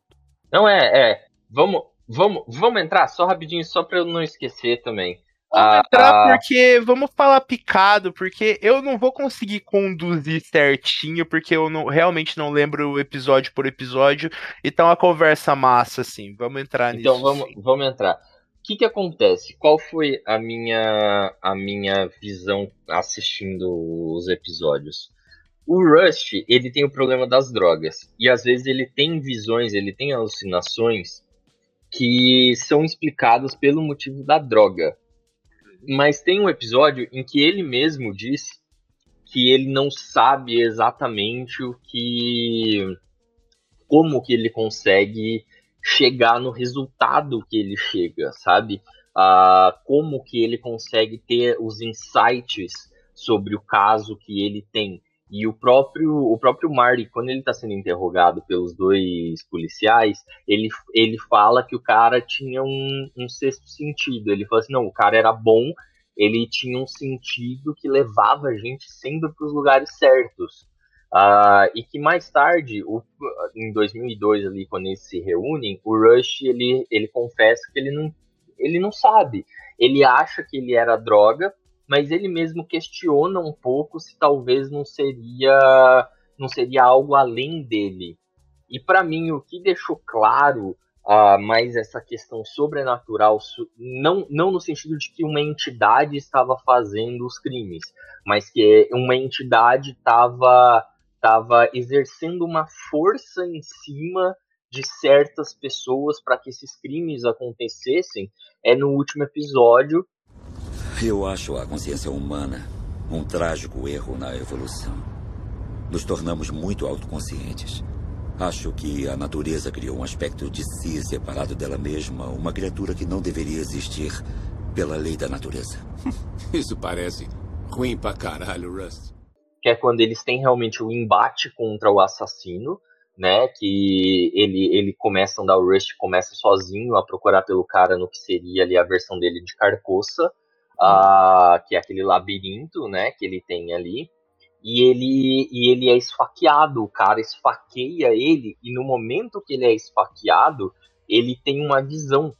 Não é, é. Vamos, Vamos, vamos entrar só rapidinho, só para eu não esquecer também. Vamos ah, entrar ah, porque vamos falar picado, porque eu não vou conseguir conduzir certinho, porque eu não, realmente não lembro o episódio por episódio, e tá uma conversa massa, assim. Vamos entrar então nisso. Então vamos, vamos entrar. O que, que acontece? Qual foi a minha, a minha visão assistindo os episódios? O Rust, ele tem o problema das drogas. E às vezes ele tem visões, ele tem alucinações que são explicados pelo motivo da droga. Mas tem um episódio em que ele mesmo diz que ele não sabe exatamente o que como que ele consegue chegar no resultado que ele chega, sabe? Uh, como que ele consegue ter os insights sobre o caso que ele tem. E o próprio, o próprio Marty, quando ele está sendo interrogado pelos dois policiais, ele, ele fala que o cara tinha um, um sexto sentido. Ele fala assim: não, o cara era bom, ele tinha um sentido que levava a gente sempre para os lugares certos. Uh, e que mais tarde, o, em 2002, ali, quando eles se reúnem, o Rush ele, ele confessa que ele não, ele não sabe. Ele acha que ele era droga, mas ele mesmo questiona um pouco se talvez não seria não seria algo além dele. E para mim o que deixou claro uh, mais essa questão sobrenatural, não, não no sentido de que uma entidade estava fazendo os crimes, mas que uma entidade estava estava exercendo uma força em cima de certas pessoas para que esses crimes acontecessem é no último episódio eu acho a consciência humana um trágico erro na evolução. Nos tornamos muito autoconscientes. Acho que a natureza criou um aspecto de si separado dela mesma, uma criatura que não deveria existir pela lei da natureza. Isso parece ruim pra caralho, Rust. Que é quando eles têm realmente o um embate contra o assassino, né? Que ele, ele começa a andar, o Rust começa sozinho a procurar pelo cara no que seria ali a versão dele de Carcoça uh, que é aquele labirinto, né, que ele tem ali. E ele, e ele é esfaqueado, o cara esfaqueia ele, e no momento que ele é esfaqueado, ele tem uma visão.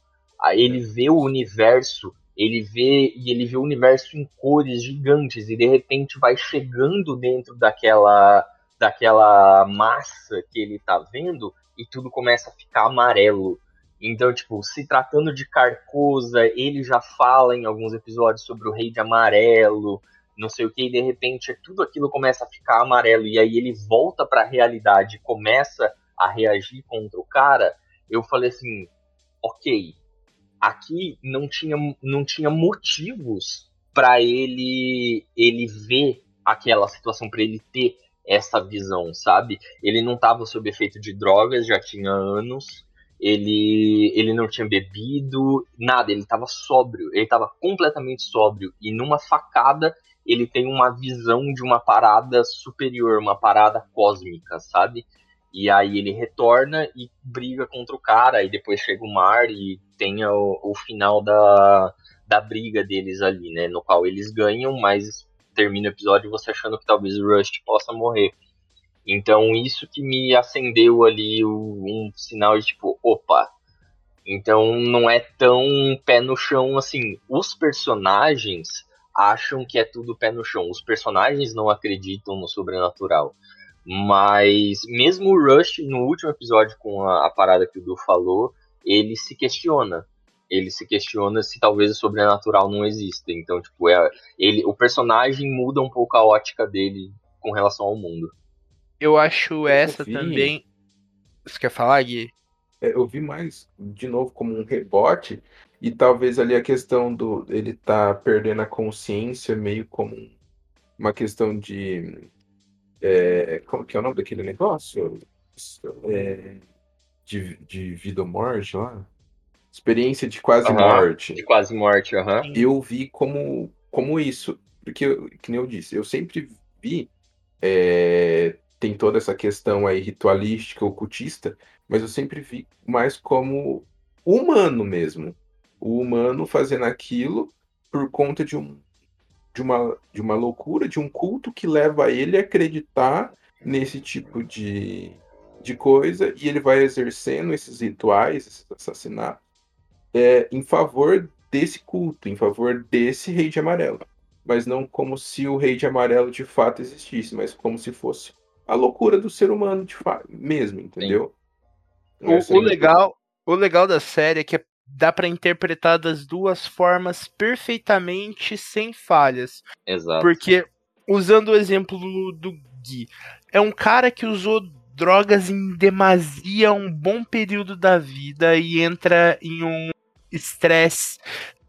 Ele vê o universo, ele vê e ele vê o universo em cores gigantes, e de repente vai chegando dentro daquela, daquela massa que ele tá vendo, e tudo começa a ficar amarelo. Então, tipo, se tratando de Carcosa, ele já fala em alguns episódios sobre o Rei de Amarelo, não sei o que, e de repente tudo aquilo começa a ficar amarelo, e aí ele volta para a realidade começa a reagir contra o cara. Eu falei assim: ok, aqui não tinha, não tinha motivos para ele, ele ver aquela situação, para ele ter essa visão, sabe? Ele não estava sob efeito de drogas, já tinha anos ele, ele não tinha bebido, nada, ele estava sóbrio, ele estava completamente sóbrio, e numa facada ele tem uma visão de uma parada superior, uma parada cósmica, sabe? E aí ele retorna e briga contra o cara, e depois chega o mar e tem o, o final da, da briga deles ali, né? No qual eles ganham, mas termina o episódio você achando que talvez o Rust possa morrer. Então isso que me acendeu ali um sinal de tipo, opa. Então não é tão pé no chão assim. Os personagens acham que é tudo pé no chão. Os personagens não acreditam no sobrenatural. Mas mesmo o Rush, no último episódio com a, a parada que o Du falou, ele se questiona. Ele se questiona se talvez o sobrenatural não exista. Então, tipo, é, ele, o personagem muda um pouco a ótica dele com relação ao mundo. Eu acho essa vi, também. Você quer falar, Gui? É, eu vi mais, de novo, como um rebote, e talvez ali a questão do ele tá perdendo a consciência, meio como uma questão de. É, como que é o nome daquele negócio? É, de, de vida ou morte lá? Experiência de quase uhum, morte. De quase morte, aham. Uhum. Eu vi como, como isso. Porque, que nem eu disse, eu sempre vi é, tem toda essa questão aí ritualística, ocultista, mas eu sempre vi mais como humano mesmo. O humano fazendo aquilo por conta de, um, de, uma, de uma loucura, de um culto que leva ele a acreditar nesse tipo de, de coisa e ele vai exercendo esses rituais, esses assassinatos, é, em favor desse culto, em favor desse rei de amarelo. Mas não como se o rei de amarelo de fato existisse, mas como se fosse a loucura do ser humano de fato, mesmo, entendeu? O, o legal, o legal da série é que dá para interpretar das duas formas perfeitamente sem falhas. Exato. Porque usando o exemplo do Gui, é um cara que usou drogas em demasia um bom período da vida e entra em um estresse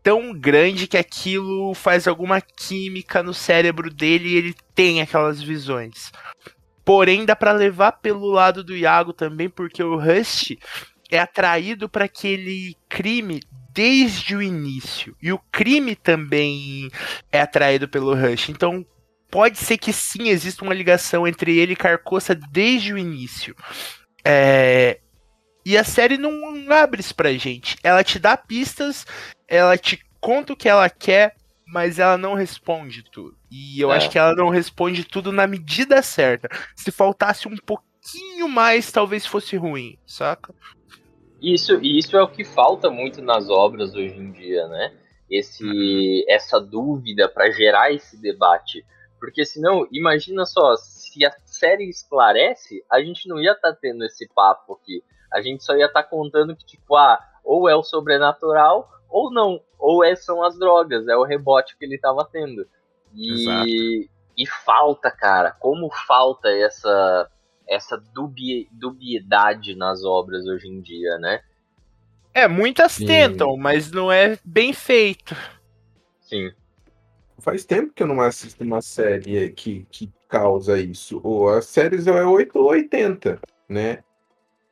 tão grande que aquilo faz alguma química no cérebro dele e ele tem aquelas visões. Porém, dá pra levar pelo lado do Iago também, porque o Rust é atraído para aquele crime desde o início. E o crime também é atraído pelo Rush. Então, pode ser que sim exista uma ligação entre ele e Carcoça desde o início. É... E a série não abre isso pra gente. Ela te dá pistas, ela te conta o que ela quer, mas ela não responde tudo. E eu É. acho que ela não responde tudo na medida certa. Se faltasse um pouquinho mais, talvez fosse ruim, saca? Isso, isso é o que falta muito nas obras hoje em dia, né? Esse, essa dúvida para gerar esse debate. Porque senão, imagina só, se a série esclarece, a gente não ia estar tendo esse papo aqui. A gente só ia estar contando que, tipo, ah, ou é o sobrenatural, ou não. Ou é, são as drogas, é o rebote que ele tava tendo. E, e falta, cara, como falta essa essa dubi, dubiedade nas obras hoje em dia, né? É, muitas Sim. tentam, mas não é bem feito. Sim. Faz tempo que eu não assisto uma série que, que causa isso. Ou as séries é 8 ou 80, né?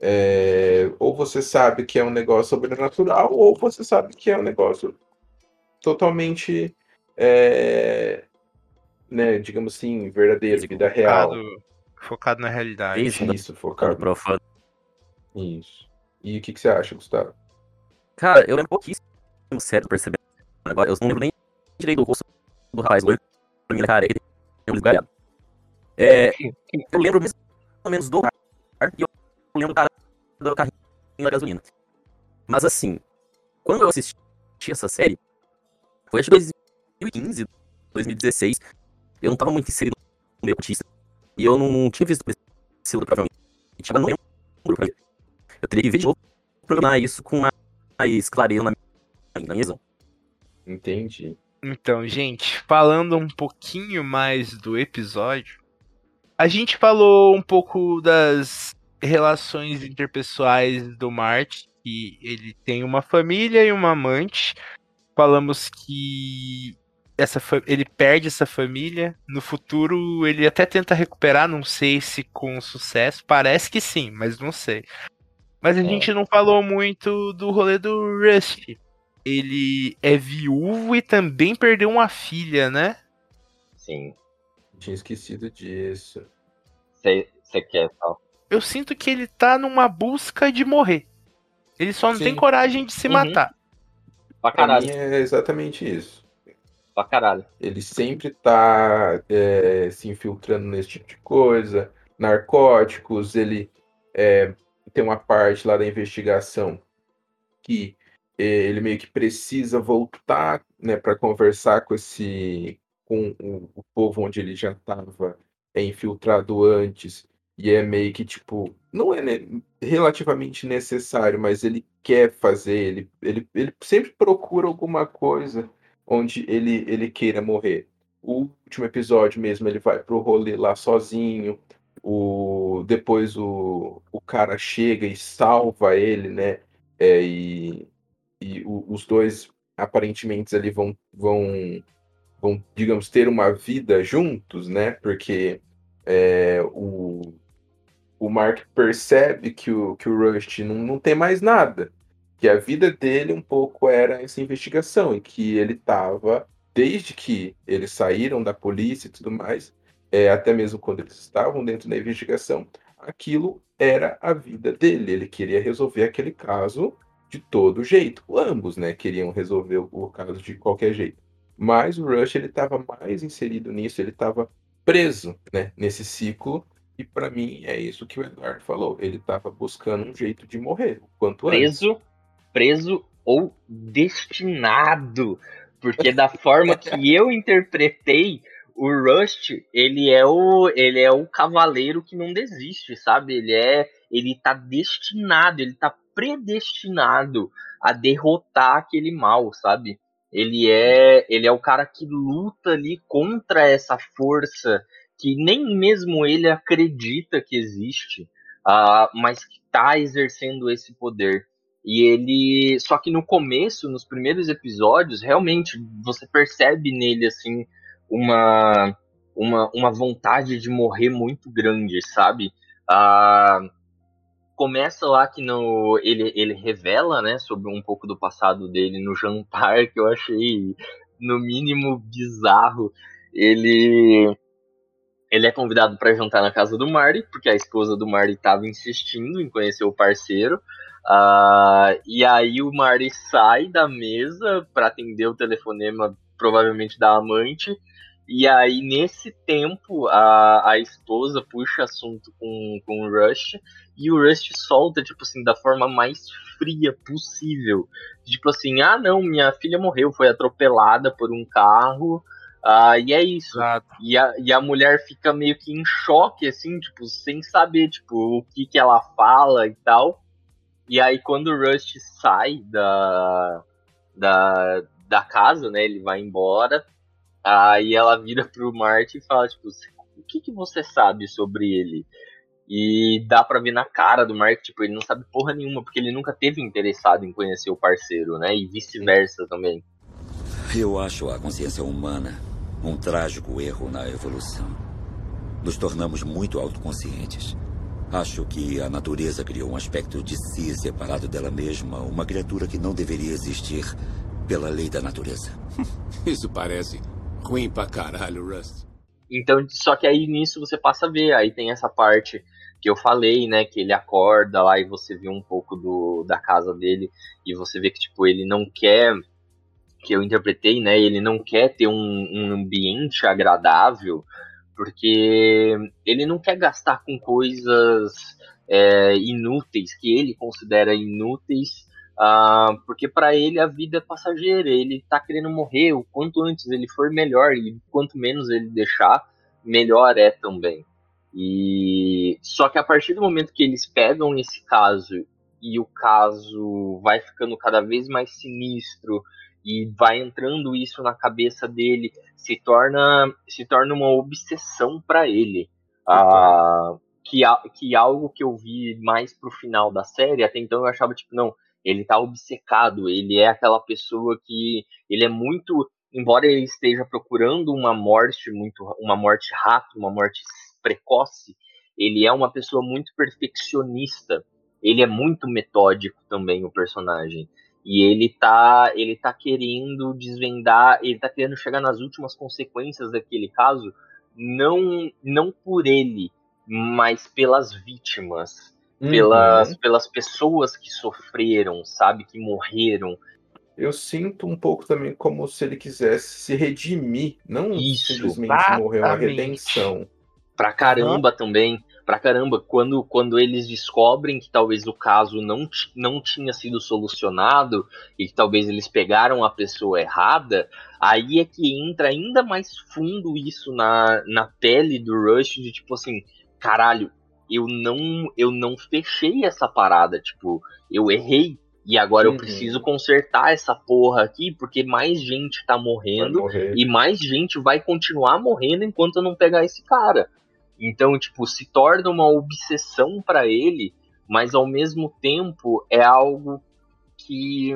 É, ou você sabe que é um negócio sobrenatural, ou você sabe que é um negócio totalmente, é, né, digamos assim, verdadeiro, vida real. Focado, focado na realidade. Isso? Isso, focado. profano. Isso. E o que, que você acha, Gustavo? Cara, eu lembro pouquíssimo sério percebendo agora. Eu não lembro nem direito do rosto do rapaz loiro. Pra mim, ele é careca. Eu lembro galhado. É, eu lembro mais ou menos do cara e eu lembro do cara do carrinho da gasolina. Mas assim, quando eu assisti essa série, foi acho que 2015, 2016, eu não tava muito inserido no meio artista. E eu não tinha visto esse outro, provavelmente. Eu não lembro pra mim. Eu teria que ver de novo programar isso com mais clareza na minha, na minha visão. Entendi. Então, gente, falando um pouquinho mais do episódio, a gente falou um pouco das relações interpessoais do Marte, que ele tem uma família e uma amante. Falamos que essa ele perde essa família. No futuro, ele até tenta recuperar, não sei se com sucesso. Parece que sim, mas não sei. Mas a É. gente não falou muito do rolê do Rust. Ele é viúvo e também perdeu uma filha, né? Sim. Tinha esquecido disso. Você quer falar? Eu sinto que ele tá numa busca de morrer. Ele só não Sim. tem coragem de se Uhum. matar. Pra Pra caralho, mim é exatamente isso. pra caralho. Ele sempre tá é, se infiltrando nesse tipo de coisa, narcóticos, ele é, tem uma parte lá da investigação que é, ele meio que precisa voltar, né, para conversar com esse com o, o povo onde ele já estava infiltrado antes e é meio que tipo não é relativamente necessário, mas ele quer fazer, ele, ele, ele sempre procura alguma coisa onde ele, ele queira morrer. O último episódio mesmo, ele vai pro rolê lá sozinho. O, depois o, o cara chega e salva ele, né? É, e e o- os dois aparentemente ali vão, vão, vão, digamos, ter uma vida juntos, né? Porque é, o, o Mark percebe que o, que o Rust não, não tem mais nada. Que a vida dele um pouco era essa investigação, e que ele estava, desde que eles saíram da polícia e tudo mais, é, até mesmo quando eles estavam dentro da investigação, aquilo era a vida dele. Ele queria resolver aquele caso de todo jeito. Ambos, né, queriam resolver o, caso de qualquer jeito. Mas o Rush ele estava mais inserido nisso, ele estava preso, né, nesse ciclo. E para mim é isso que o Eduardo falou. Ele estava buscando um jeito de morrer, o quanto antes. Preso, preso ou destinado. Porque da forma que eu interpretei, o Rust, ele é o ele é o cavaleiro que não desiste, sabe? Ele é ele tá destinado, ele tá predestinado a derrotar aquele mal, sabe? Ele é ele é o cara que luta ali contra essa força que nem mesmo ele acredita que existe, ah, mas que tá exercendo esse poder. E ele. Só que no começo, nos primeiros episódios, realmente você percebe nele assim uma uma, uma vontade de morrer muito grande, sabe? Ah, começa lá que no, ele, ele revela, né, sobre um pouco do passado dele no jantar, que eu achei no mínimo bizarro. Ele ele é convidado para jantar na casa do Marty, porque a esposa do Marty estava insistindo em conhecer o parceiro. Uh, e aí o Marty sai da mesa para atender o telefonema, provavelmente da amante. E aí, nesse tempo, a, a esposa puxa assunto com, com o Rush. E o Rush solta, tipo assim, da forma mais fria possível. Tipo assim, ah não, minha filha morreu, foi atropelada por um carro. Ah, e é isso. E a, e a mulher fica meio que em choque, assim, tipo, sem saber, tipo, o que, que ela fala e tal. E aí quando o Rush sai da, da, da casa, né, ele vai embora, aí ela vira pro Marty e fala, tipo, o que, que você sabe sobre ele? E dá pra ver na cara do Mark, tipo, ele não sabe porra nenhuma, porque ele nunca teve interessado em conhecer o parceiro, né? E vice-versa também. Eu acho a consciência humana um trágico erro na evolução. Nos tornamos muito autoconscientes. Acho que a natureza criou um aspecto de si separado dela mesma, uma criatura que não deveria existir pela lei da natureza. Isso parece ruim pra caralho, Rust. Então, só que aí nisso você passa a ver, aí tem essa parte que eu falei, né, que ele acorda lá e você vê um pouco do, da casa dele e você vê que, tipo, ele não quer que eu interpretei, né? Ele não quer ter um, um ambiente agradável, porque ele não quer gastar com coisas é, inúteis, que ele considera inúteis, uh, porque para ele a vida é passageira, ele tá querendo morrer, o quanto antes ele for melhor, e quanto menos ele deixar, melhor é também. E só que a partir do momento que eles pegam esse caso e o caso vai ficando cada vez mais sinistro, e vai entrando isso na cabeça dele, se torna se torna uma obsessão para ele. Ah, que, que algo que eu vi mais pro final da série, até então eu achava tipo, não, ele tá obcecado, ele é aquela pessoa que ele é muito, embora ele esteja procurando uma morte muito uma morte rápida, uma morte precoce, ele é uma pessoa muito perfeccionista. Ele é muito metódico também o personagem. E ele tá, ele tá querendo desvendar, ele tá querendo chegar nas últimas consequências daquele caso, não, não por ele, mas pelas vítimas, uhum. pelas, pelas pessoas que sofreram, sabe, que morreram. Eu sinto um pouco também como se ele quisesse se redimir, não Isso, simplesmente morrer uma redenção. Pra caramba uhum. também pra caramba. Quando, quando eles descobrem que talvez o caso não, não tinha sido solucionado e que talvez eles pegaram a pessoa errada, aí é que entra ainda mais fundo isso na, na pele do Rush de tipo assim, caralho, eu não eu não fechei essa parada, tipo, eu errei. E agora uhum. eu preciso consertar essa porra aqui, porque mais gente tá morrendo e mais gente vai continuar morrendo enquanto eu não pegar esse cara. Então, tipo, se torna uma obsessão para ele, mas ao mesmo tempo é algo que.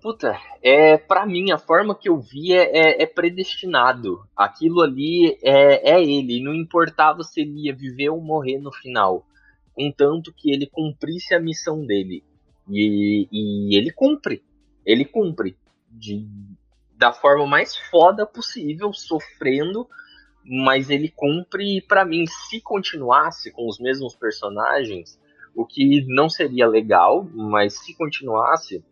Puta, é para mim, a forma que eu vi é, é, é predestinado. Aquilo ali é, é ele. Não importava se ele ia viver ou morrer no final. Contanto que ele cumprisse a missão dele. E, e ele cumpre. Ele cumpre. De, da forma mais foda possível, sofrendo mas ele cumpre para mim se continuasse com os mesmos personagens, o que não seria legal, mas se continuasse,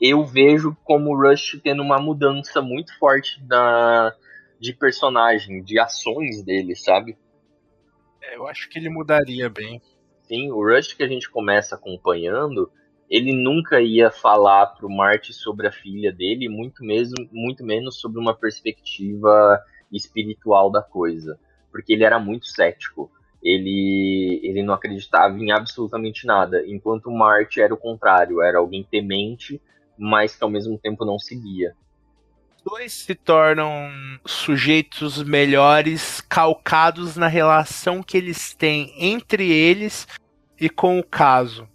eu vejo como o Rush tendo uma mudança muito forte da de personagem, de ações dele, sabe? É, eu acho que ele mudaria bem. Sim, o Rush que a gente começa acompanhando, ele nunca ia falar pro Marty sobre a filha dele, muito mesmo, muito menos sobre uma perspectiva espiritual da coisa, porque ele era muito cético. Ele, ele não acreditava em absolutamente nada, enquanto Marte era o contrário, era alguém temente, mas que ao mesmo tempo não seguia. Dois se tornam sujeitos melhores calcados na relação que eles têm entre eles e com o caso.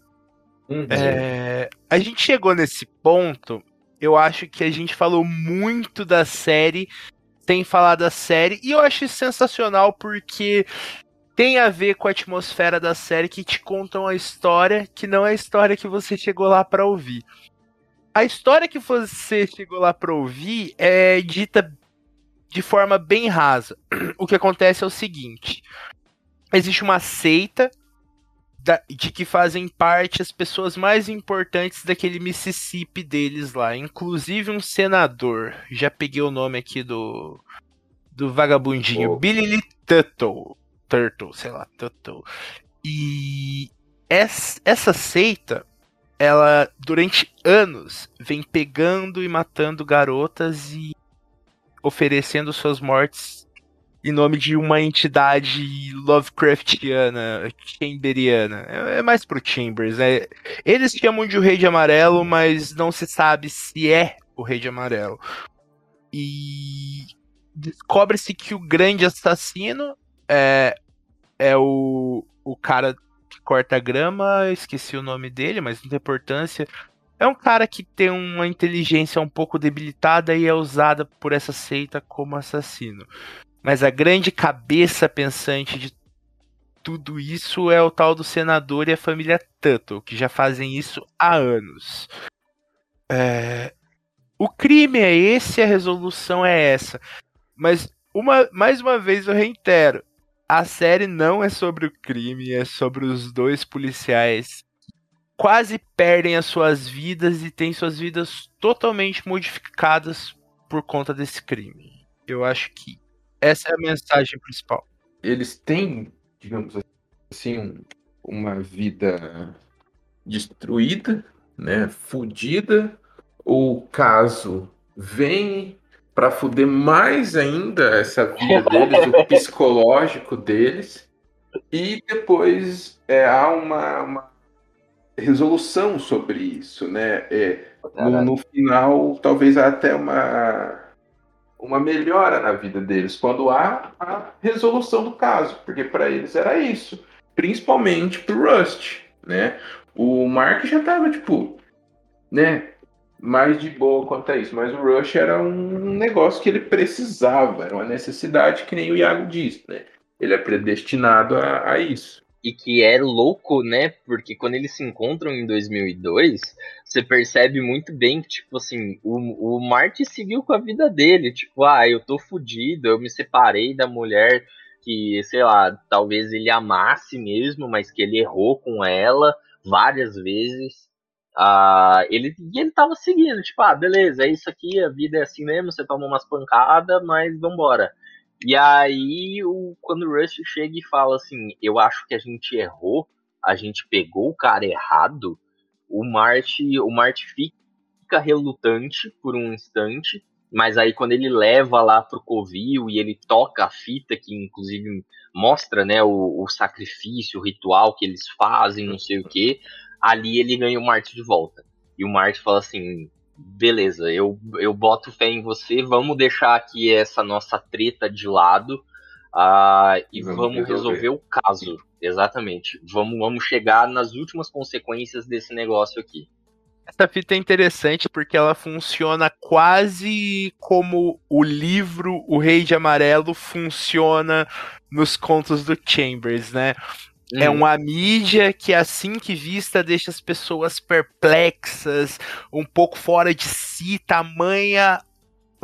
Uhum. É, a gente chegou nesse ponto, eu acho que a gente falou muito da série tem falado da série. E eu acho sensacional porque tem a ver com a atmosfera da série que te contam a história que não é a história que você chegou lá para ouvir. A história que você chegou lá para ouvir é dita de forma bem rasa. O que acontece é o seguinte: existe uma seita da, de que fazem parte as pessoas mais importantes daquele Mississippi deles lá, inclusive um senador. Já peguei o nome aqui do do vagabundinho, oh. Billy Tuttle, Turtle, sei lá, Tuttle. E essa, essa seita, ela durante anos vem pegando e matando garotas e oferecendo suas mortes em nome de uma entidade Lovecraftiana, Chamberiana. É, é mais pro Chambers, né? Eles chamam de o Rei de Amarelo, mas não se sabe se é o Rei de Amarelo. E descobre-se que o grande assassino é, é o, o cara que corta a grama, esqueci o nome dele, mas não tem importância. É um cara que tem uma inteligência um pouco debilitada e é usada por essa seita como assassino. Mas a grande cabeça pensante de tudo isso é o tal do senador e a família Tuttle, que já fazem isso há anos. É... O crime é esse, a resolução é essa. Mas uma, mais uma vez eu reitero, a série não é sobre o crime, é sobre os dois policiais quase perdem as suas vidas e têm suas vidas totalmente modificadas por conta desse crime. Eu acho que essa é a mensagem principal. Eles têm, digamos assim, uma vida destruída, né, fudida, ou caso vem para fuder mais ainda essa vida deles, o psicológico deles, e depois é, há uma, uma resolução sobre isso, né? É, no, no, final, talvez até uma uma melhora na vida deles quando há a resolução do caso, porque para eles era isso, principalmente pro Rust, né? O Mark já tava tipo, né, mais de boa quanto a isso, mas o Rush era um negócio que ele precisava, era uma necessidade que nem o Iago disse, né? Ele é predestinado a, a isso e que é louco, né? Porque quando eles se encontram em 2002, você percebe muito bem que, tipo assim, o, o Marty seguiu com a vida dele. Tipo, ah, eu tô fudido, eu me separei da mulher que, sei lá, talvez ele amasse mesmo, mas que ele errou com ela várias vezes. Ah, ele, e ele tava seguindo, tipo, ah, beleza, é isso aqui, a vida é assim mesmo, você toma umas pancadas, mas vambora. E aí, o, quando o Rush chega e fala assim: Eu acho que a gente errou, a gente pegou o cara errado, o Marty, o Marty fica relutante por um instante, mas aí quando ele leva lá pro Covil e ele toca a fita, que inclusive mostra né, o, o sacrifício, o ritual que eles fazem, não sei o que, ali ele ganha o Marty de volta. E o Marty fala assim: beleza, eu, eu boto fé em você, vamos deixar aqui essa nossa treta de lado uh, e vamos, vamos resolver. resolver. o caso. Exatamente. Vamos, vamos chegar nas últimas consequências desse negócio aqui. Essa fita é interessante porque ela funciona quase como o livro O Rei de Amarelo funciona nos contos do Chambers, né? É hum. uma mídia que, assim que vista, deixa as pessoas perplexas, um pouco fora de si, tamanha,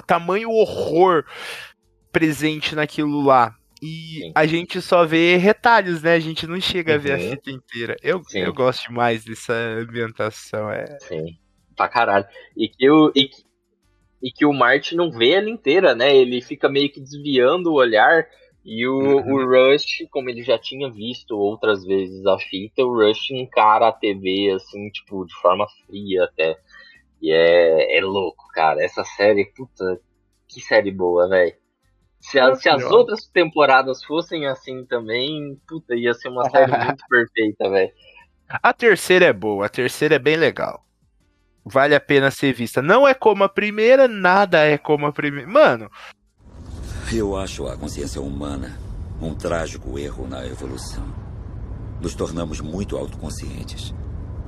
tamanho horror presente naquilo lá. E Sim. a gente só vê retalhos, né? A gente não chega uhum. a ver a uhum. fita inteira. Eu, eu gosto demais dessa ambientação. É... Sim, pra caralho. E que, o, e, e que o Martin não vê ela inteira, né? Ele fica meio que desviando o olhar e o, uhum. o Rush, como ele já tinha visto outras vezes a fita, o Rush encara a TV assim, tipo, de forma fria até. E é, é louco, cara. Essa série, puta, que série boa, velho. Se, se, as outras temporadas fossem assim também, puta, ia ser uma série muito perfeita, velho. A terceira é boa, a terceira é bem legal. Vale a pena ser vista. Não é como a primeira, nada é como a primeira. Mano, eu acho a consciência humana um trágico erro na evolução. Nos tornamos muito autoconscientes.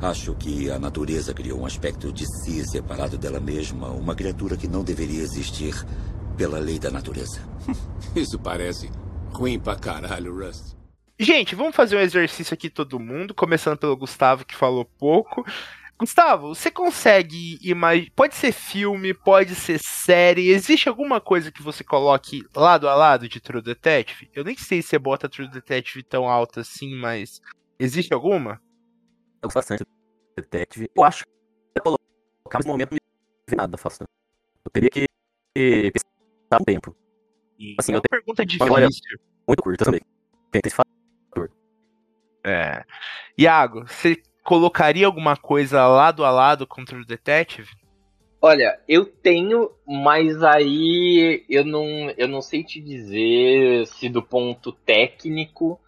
Acho que a natureza criou um aspecto de si separado dela mesma, uma criatura que não deveria existir, pela lei da natureza. Isso parece ruim pra caralho, Rust. Gente, vamos fazer um exercício aqui todo mundo, começando pelo Gustavo que falou pouco. Gustavo, você consegue imaginar. Pode ser filme, pode ser série. Existe alguma coisa que você coloque lado a lado de True Detective? Eu nem sei se você bota True Detective tão alto assim, mas. Existe alguma? Eu gosto bastante do Detective. Eu acho que eu colocar nesse momento não me vê nada, faço. Eu teria que pensar um tempo. Assim, é eu uma pergunta difícil. Muito curto também. Tem esse fator. É. Iago, você colocaria alguma coisa lado a lado com True Detective? Olha, eu tenho, mas aí eu não, eu não sei te dizer se do ponto técnico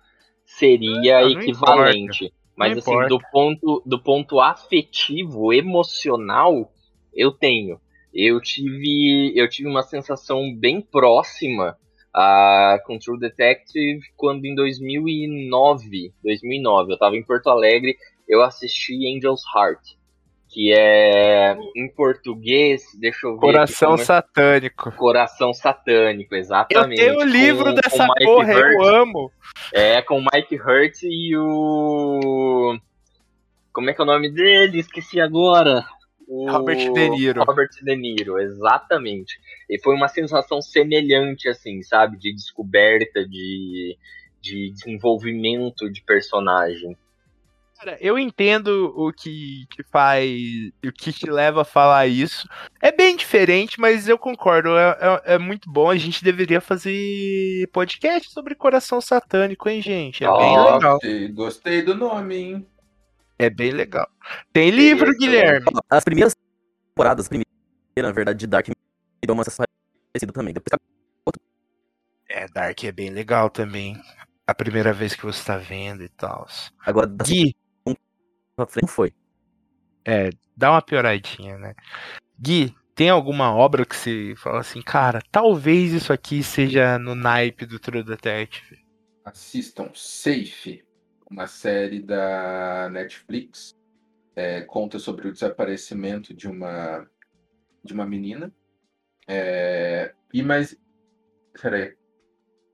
seria Ah, não equivalente. Mas Não assim, importa. do ponto, do ponto afetivo, emocional, eu tenho. Eu tive, eu tive uma sensação bem próxima a com True Detective quando em 2009, 2009, eu tava em Porto Alegre, eu assisti Angel's Heart, que é em português, deixa eu ver aqui Coração como é- satânico. Coração Satânico, Eu exatamente. tenho o livro com- com dessa Mike porra, Hurt. eu amo. É, com o Mike Hurt e o. Como é que é o nome dele? Esqueci agora. O... Robert De Niro. Robert De Niro, exatamente. E foi uma sensação semelhante, assim, sabe? De descoberta, de, de desenvolvimento de personagem. Cara, eu entendo o que, que faz. O que te leva a falar isso. É bem diferente, mas eu concordo. É, é- é muito bom. A gente deveria fazer podcast sobre coração satânico, hein, gente? É bem legal. Gostei, gostei do nome, hein? É bem legal. Tem livro, Esse é Guilherme. As primeiras temporadas, a primeira, na verdade, de Dark me deu uma sensação parecida também. Depois É, Dark é bem legal também. A primeira vez que você tá vendo e tal. agora Gui, pra frente não foi. é, dá uma pioradinha, né? Gui, tem alguma obra que você fala assim, cara, talvez isso aqui seja no naipe do True Detective? Assistam Safe, uma série da Netflix. É, conta sobre o desaparecimento de uma de uma menina. É, e mas, peraí,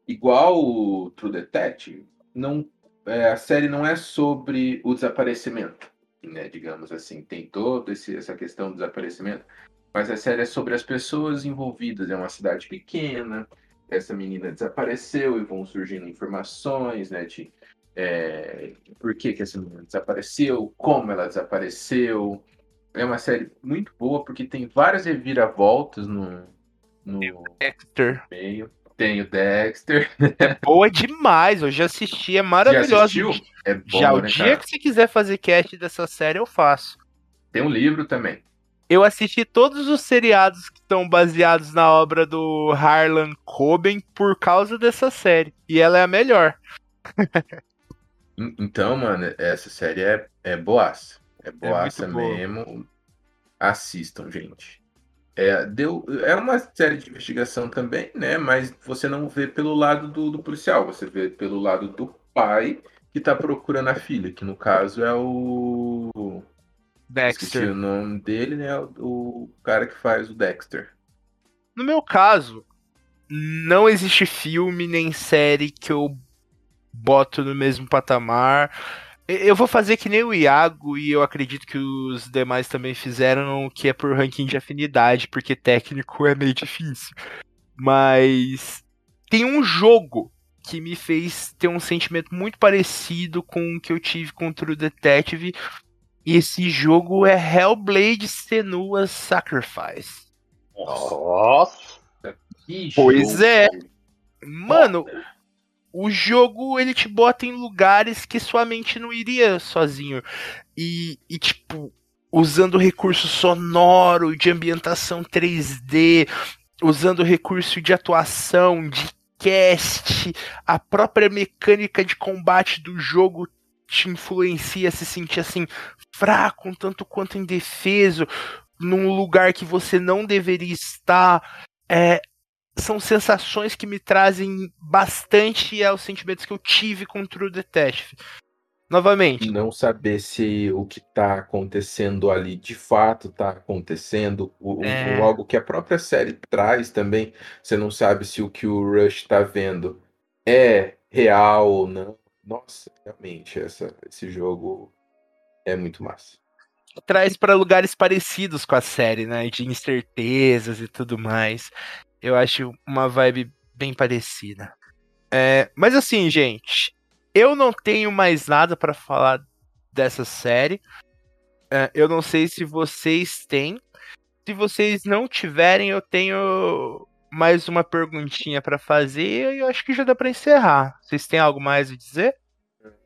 igual o True Detective, não, é, a série não é sobre o desaparecimento, né? Digamos assim, tem toda essa questão do desaparecimento, mas a série é sobre as pessoas envolvidas. É uma cidade pequena, essa menina desapareceu e vão surgindo informações, né, de é, por que, que essa menina desapareceu, como ela desapareceu. É uma série muito boa porque tem várias reviravoltas no, no Dexter. meio. Tem o Dexter. Boa demais, eu já assisti, é Já maravilhosa. assistiu? É bom, Já o né, dia cara? que você quiser fazer cast dessa série, eu faço. Tem um livro também. Eu assisti todos os seriados que estão baseados na obra do Harlan Coben por causa dessa série. E ela é a melhor. En- Então, mano, essa série é, é boaça. É boaça muito boa. mesmo. Assistam, gente. É, deu, é uma série de investigação também, né? Mas você não vê pelo lado do, do policial, você vê pelo lado do pai que tá procurando a filha, que no caso é o. Esqueci Dexter. o nome dele, né? O, o cara que faz o Dexter. No meu caso, não existe filme nem série que eu boto no mesmo patamar. Eu vou fazer que nem o Iago e eu acredito que os demais também fizeram, que é por ranking de afinidade, porque técnico é meio difícil. Mas tem um jogo que me fez ter um sentimento muito parecido com o que eu tive com True Detective. E esse jogo é Hellblade Senua's Sacrifice. Nossa! Que Pois jogo, é. Mano, o jogo ele te bota em lugares que sua mente não iria sozinho. E, e, tipo, usando recurso sonoro, de ambientação 3D, usando recurso de atuação, de cast, a própria mecânica de combate do jogo te influencia a se sentir assim fraco, um tanto quanto indefeso, num lugar que você não deveria estar. É, são sensações que me trazem bastante aos sentimentos que eu tive com True Detective. Novamente, não saber se o que tá acontecendo ali de fato tá acontecendo, o, É. o- algo que a própria série traz também, você não sabe se o que o Rush tá vendo é real ou não. Nossa, realmente, essa, esse jogo é muito massa. traz pra lugares parecidos com a série, né? De incertezas e tudo mais. Eu acho uma vibe bem parecida. É, mas assim, gente, eu não tenho mais nada pra falar dessa série. É, eu não sei se vocês têm. Se vocês não tiverem, eu tenho mais uma perguntinha pra fazer e eu acho que já dá pra encerrar. Vocês têm algo mais a dizer?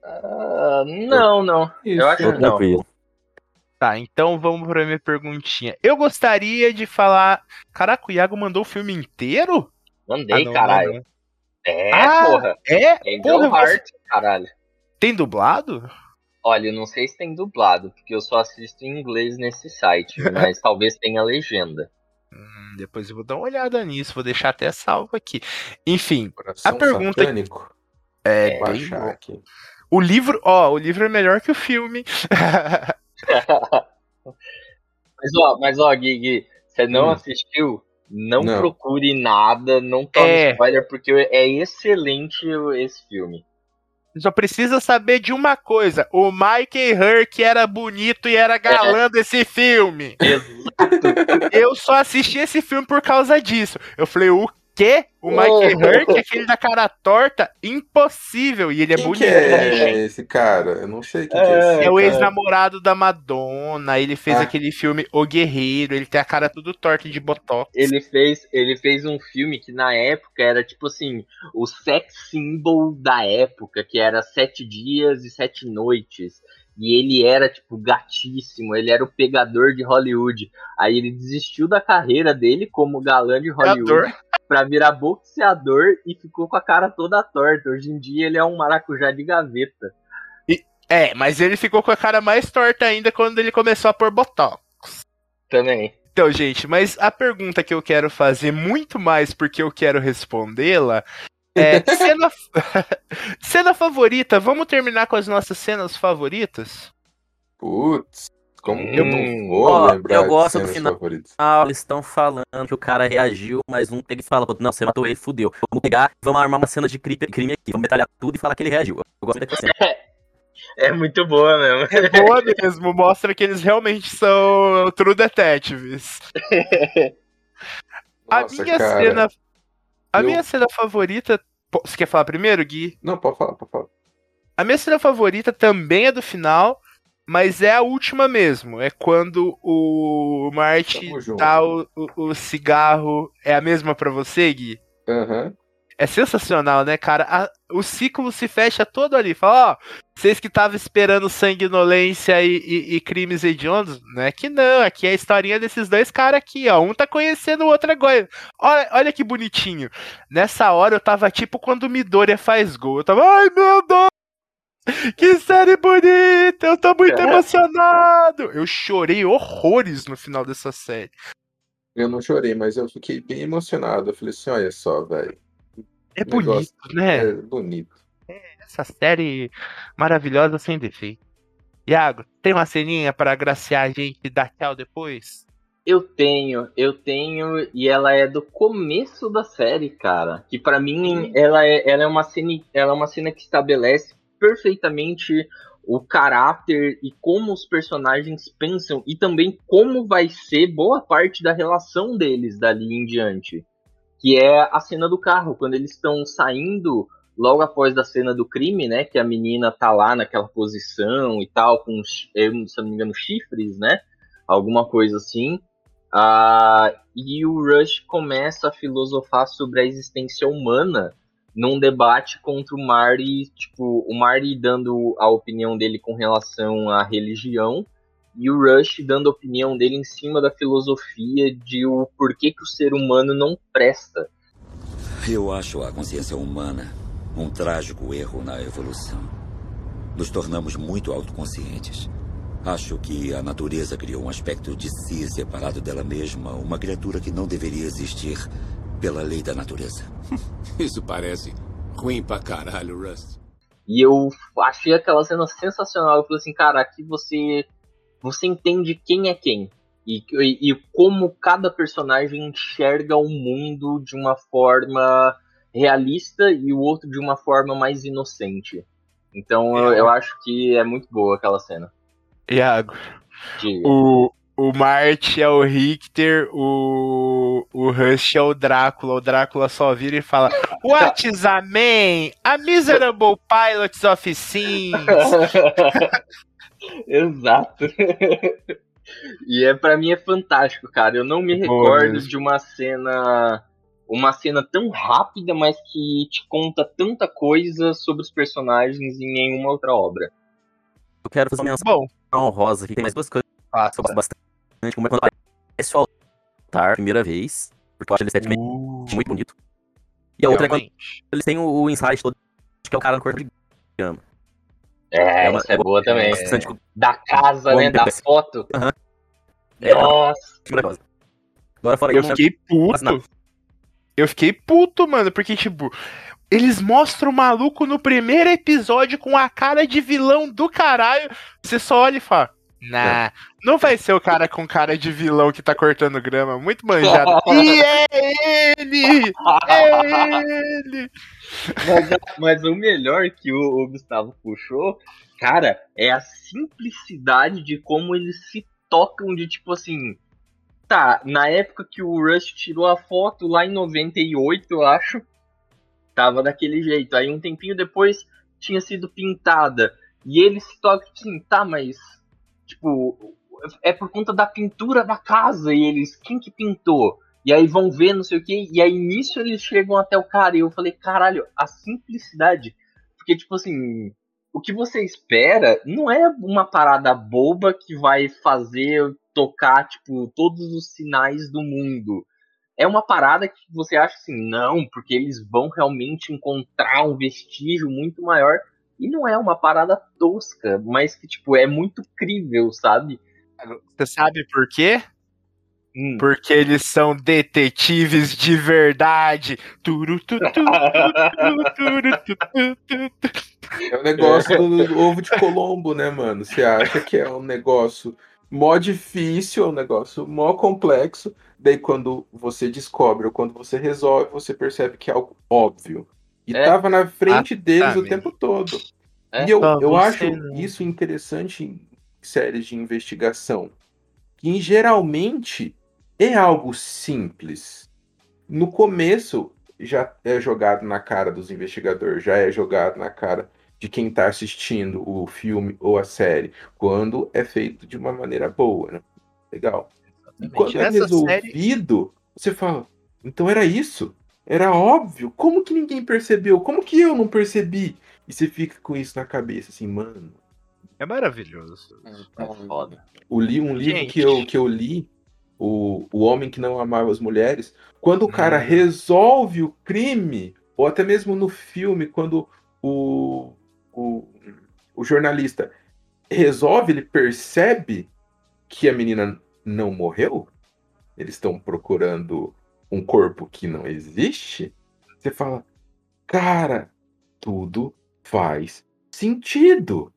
Ah, não, não. Isso, Eu acho que não. Tá, então vamos pra minha perguntinha. Eu gostaria de falar. Caraca, o Iago mandou o filme inteiro? Mandei, Ah, não, caralho. não. É, Ah, porra. É? Porra, você- Heart, caralho. Tem dublado? Olha, eu não sei se tem dublado, porque eu só assisto em inglês nesse site, mas talvez tenha legenda. Hum, depois eu vou dar uma olhada nisso, vou deixar até salvo aqui. Enfim, Coração A pergunta- satânico. é, Vou bem aqui. O livro, ó, o livro é melhor que o filme. Mas ó, mas ó, Gui, Gui, você não Hum. assistiu? Não, Não. procure nada, não tome É. spoiler, porque é excelente esse filme. Só precisa saber de uma coisa: o Michael Hurk era bonito e era galã desse filme. Eu só assisti esse filme por causa disso. Eu falei, o quê? O Michael Hurk, aquele da cara torta? Impossível. E ele é Quem bonito. que é gente. esse cara? Eu não sei quem que É, é esse É o ex-namorado da Madonna. Ele fez Ah. aquele filme O Guerreiro. Ele tem a cara tudo torta de botox. Ele fez, ele fez um filme que na época era tipo assim, o sex symbol da época, que era Sete Dias e Sete Noites. E ele era, tipo, gatíssimo, ele era o pegador de Hollywood. Aí ele desistiu da carreira dele como galã de Hollywood Pegador. Pra virar boxeador e ficou com a cara toda torta. Hoje em dia ele é um maracujá de gaveta. É, mas ele ficou com a cara mais torta ainda quando ele começou a pôr botox. Também. Então, gente, mas a pergunta que eu quero fazer, muito mais porque eu quero respondê-la, é cena, cena favorita. Vamos terminar com as nossas cenas favoritas? Putz, como que eu não vou ó, lembrar eu gosto do final. favoritas? Ah, eles estão falando que o cara reagiu, mas um ele fala, não, você matou ele, fudeu. Vamos pegar, vamos armar uma cena de crime, crime aqui, vamos metralhar tudo e falar que ele reagiu. Eu gosto daquela cena. É muito boa mesmo. É boa mesmo, mostra que eles realmente são true detectives. A Nossa, minha cara. cena. A eu- minha cena favorita. Você quer falar primeiro, Gui? Não, pode falar, pode falar. A minha cena favorita também é do final, mas é a última mesmo. É quando o junto. dá o, o, o cigarro. É a mesma pra você, Gui? Aham. É sensacional, né, cara? A- o ciclo se fecha todo ali. Fala, ó, vocês que estavam esperando sanguinolência e, e- e crimes hediondos, não é que não. Aqui é a historinha desses dois caras aqui, ó. Um tá conhecendo o outro agora. Olha, olha que bonitinho. Nessa hora eu tava tipo quando o Midoriya faz gol. Eu tava, ai meu Deus! Que série bonita! Eu tô muito emocionado! Eu chorei horrores no final dessa série. Eu não chorei, mas eu fiquei bem emocionado. Eu falei assim, olha só, velho. É Negócio. bonito, né? É bonito. Essa série maravilhosa sem defeito. Iago, tem uma ceninha pra agraciar a gente e dar tchau depois? Eu tenho, eu tenho, e ela é do começo da série, cara. Que pra mim ela é, ela é uma cena, ela é uma cena que estabelece perfeitamente o caráter e como os personagens pensam e também como vai ser boa parte da relação deles dali em diante. Que é a cena do carro, quando eles estão saindo logo após da cena do crime, né? Que a menina tá lá naquela posição e tal, com, eu, se não me engano, chifres, né? Alguma coisa assim. Ah, e o Rush começa a filosofar sobre a existência humana num debate contra o Marty, tipo, o Marty dando a opinião dele com relação à religião e o Rush dando a opinião dele em cima da filosofia de o porquê que o ser humano não presta. Eu acho a consciência humana um trágico erro na evolução. Nos tornamos muito autoconscientes. Acho que a natureza criou um aspecto de si separado dela mesma, uma criatura que não deveria existir pela lei da natureza. Isso parece ruim pra caralho, Rust. E eu achei aquela cena sensacional. Eu falei assim, cara, aqui você você entende quem é quem. E, e, e como cada personagem enxerga o mundo de uma forma realista e o outro de uma forma mais inocente. Então eu, eu acho que é muito boa aquela cena. Iago, Diga. o, o Marte é o Richter, o, o Rush é o Drácula. O Drácula só vira e fala: What is a man? A miserable pilots of sins. Exato. e é para mim é fantástico, cara. Eu não me Boa recordo mesmo. de uma cena uma cena tão rápida, mas que te conta tanta coisa sobre os personagens em nenhuma outra obra. Eu quero fazer uma menção honrosa aqui. Tem mais duas coisas ah, que eu gosto bastante. Uma é quando aparece o altar, primeira vez, porque eu acho ele esteticamente muito bonito. E a outra é quando eles têm o, o insight todo, que é o cara no corpo de grama. É, É uma- isso é boa também. Bastante Da casa, né? Da foto. É, Nossa. maravilhosa. Agora fora Eu que eu fiquei nada. puto. Eu fiquei puto, mano, porque, tipo, eles mostram o maluco no primeiro episódio com a cara de vilão do caralho. Você só olha e fala. Nah, não vai ser o cara com cara de vilão que tá cortando grama, muito manjado. e é ele! É ele! Mas, mas o melhor que o, o Gustavo puxou, cara, é a simplicidade de como eles se tocam de tipo assim. Tá, na época que o Rush tirou a foto lá em 98, eu acho, tava daquele jeito. Aí um tempinho depois tinha sido pintada. E eles se tocam tipo assim, tá, mas. Tipo, é por conta da pintura da casa. E eles, quem que pintou? E aí vão ver, não sei o que, e aí nisso eles chegam até o cara. E eu falei, caralho, a simplicidade. Porque, tipo assim, o que você espera não é uma parada boba que vai fazer tocar, tipo, todos os sinais do mundo. É uma parada que você acha assim, não, porque eles vão realmente encontrar um vestígio muito maior. E não é uma parada tosca, mas que, tipo, é muito crível, sabe? Você sabe por quê? Hum. Porque eles são detetives de verdade. Turu, tu, tu, turu, turu, tu, tu, tu, tu. É o negócio do ovo de Colombo, né, mano? Você acha que é um negócio mó difícil, é um negócio mó complexo. Daí, quando você descobre ou quando você resolve, você percebe que é algo óbvio. E É. tava na frente deles o Exatamente. tempo todo. É. E eu, Só eu acho não. isso interessante em séries de investigação. Que geralmente é algo simples. No começo já é jogado na cara dos investigadores, já é jogado na cara de quem está assistindo o filme ou a série, quando é feito de uma maneira boa, né? Legal. E quando é Nessa série- resolvido, você fala, então era isso. Era óbvio. Como que ninguém percebeu? Como que eu não percebi? E você fica com isso na cabeça, assim, mano. É maravilhoso. É foda. O li, um livro Gente. que eu, que eu li, o, o Homem que Não Amava as Mulheres, quando o cara Hum. resolve o crime, ou até mesmo no filme, quando o, o, o jornalista resolve, ele percebe que a menina não morreu, eles estão procurando um corpo que não existe, você fala, cara, tudo faz sentido.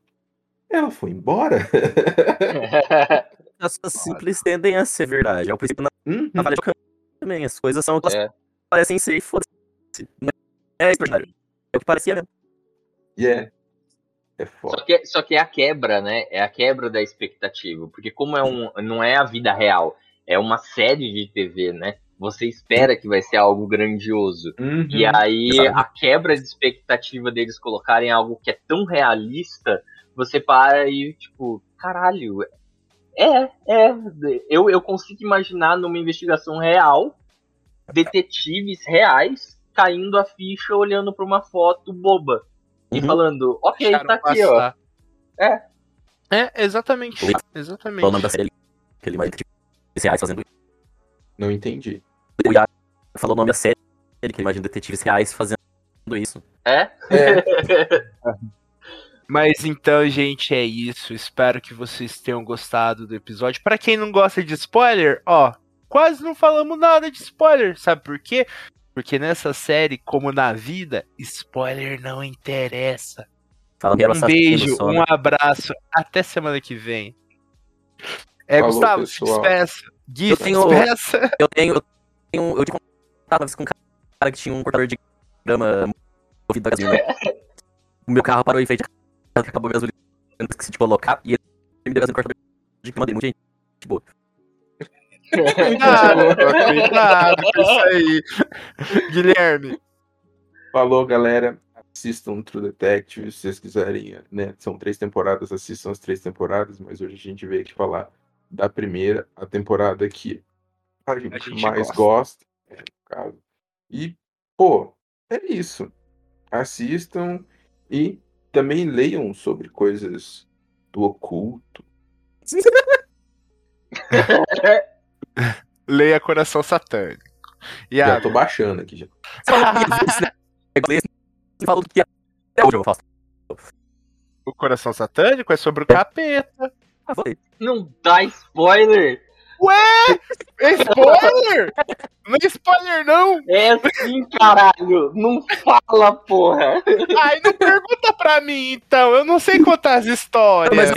Ela foi embora. As coisas simples tendem a ser verdade. É o princípio na, Uhum. na falha de também. As coisas são o que elas É. parecem ser e foda-se. Não É extraordinário. É o que parecia mesmo. E é. É Só foda. que, só que é a quebra, né? É a quebra da expectativa. Porque como é um, não é a vida real, é uma série de TV, né? Você espera que vai ser algo grandioso. Uhum. E aí a quebra de expectativa deles colocarem algo que é tão realista, você para e, tipo, caralho. É, é. Eu, eu consigo imaginar numa investigação real, detetives reais caindo a ficha olhando pra uma foto boba. E Uhum. falando, ok, Deixaram tá aqui, ó. passar. É. É, exatamente. Qual Exatamente. é o nome da série? Aquele mais detetives reais fazendo isso. Não entendi. Falou o nome da série, que imagina detetives reais fazendo isso. É? É, Mas então, gente, é isso. Espero que vocês tenham gostado do episódio. Pra quem não gosta de spoiler, ó, quase não falamos nada de spoiler. Sabe por quê? Porque nessa série, como na vida, spoiler não interessa. Era Um beijo, um né? abraço. Até semana que vem. É, Falou, Gustavo, pessoal. despeça. Gui, Eu tenho- despeça. Eu tenho. Eu tenho. Eu tinha vez com um cara que tinha um cortador de grama movido a gasolina. o meu carro parou em frente acabou a gasolina, eu esqueci de colocar, e ele me deu gasolina no cortador de grama dele. Muita gente. Tipo, Cuidado, cuidado com isso aí. Guilherme. Falou, galera. Assistam True Detective, se vocês quiserem, né? São três temporadas, assistam as três temporadas, mas hoje a gente veio aqui falar da primeira, a temporada que a gente, gente mais gosta. gosta, caso. E, pô, é isso. Assistam e também leiam sobre coisas do oculto. Leia Coração Satânico. Já Iago. tô baixando aqui já. O Coração Satânico é sobre o capeta. Não dá spoiler! É spoiler! Não é spoiler, não! É assim, caralho! Não fala, porra! Ai, não pergunta pra mim, então. Eu não sei contar as histórias. Mas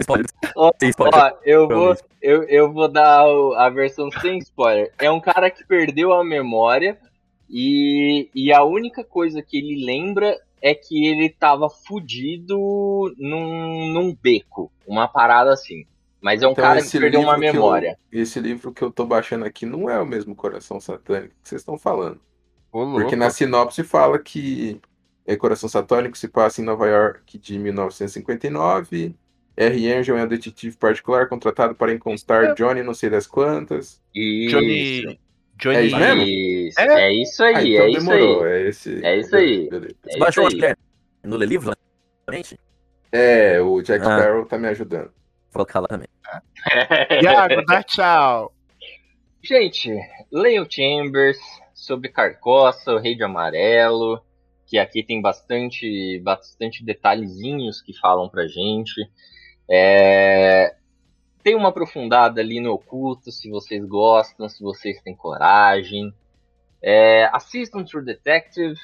spoiler. Ó, Sem spoiler. Ó, eu vou, eu, eu vou dar a versão sem spoiler. É um cara que perdeu a memória e, e a única coisa que ele lembra é que ele tava fudido num, num beco. Uma parada assim. Mas é um Então, cara que perdeu uma que eu- memória. Esse livro que eu tô baixando aqui não é o mesmo Coração Satânico que vocês estão falando. Ô. Porque na sinopse fala que é Coração Satânico se passa em Nova York de 1959. R. Angel é um detetive particular contratado para encontrar Johnny não sei das quantas. Isso. Johnny. Johnny. É isso mesmo? Isso, É? é isso Ah, aí, então é isso demorou. aí. É, esse... É isso aí. Beleza. É Você isso baixou é? No Lê Livro? É, o Jack Ah. Sparrow tá me ajudando. Vou colocar lá também. Iago, dá tchau. Gente, leiam Chambers sobre Carcoça, o Rei de Amarelo, que aqui tem bastante, bastante detalhezinhos que falam pra gente. É, Tem uma aprofundada ali no oculto, se vocês gostam, se vocês têm coragem. É, Assistam True Detective,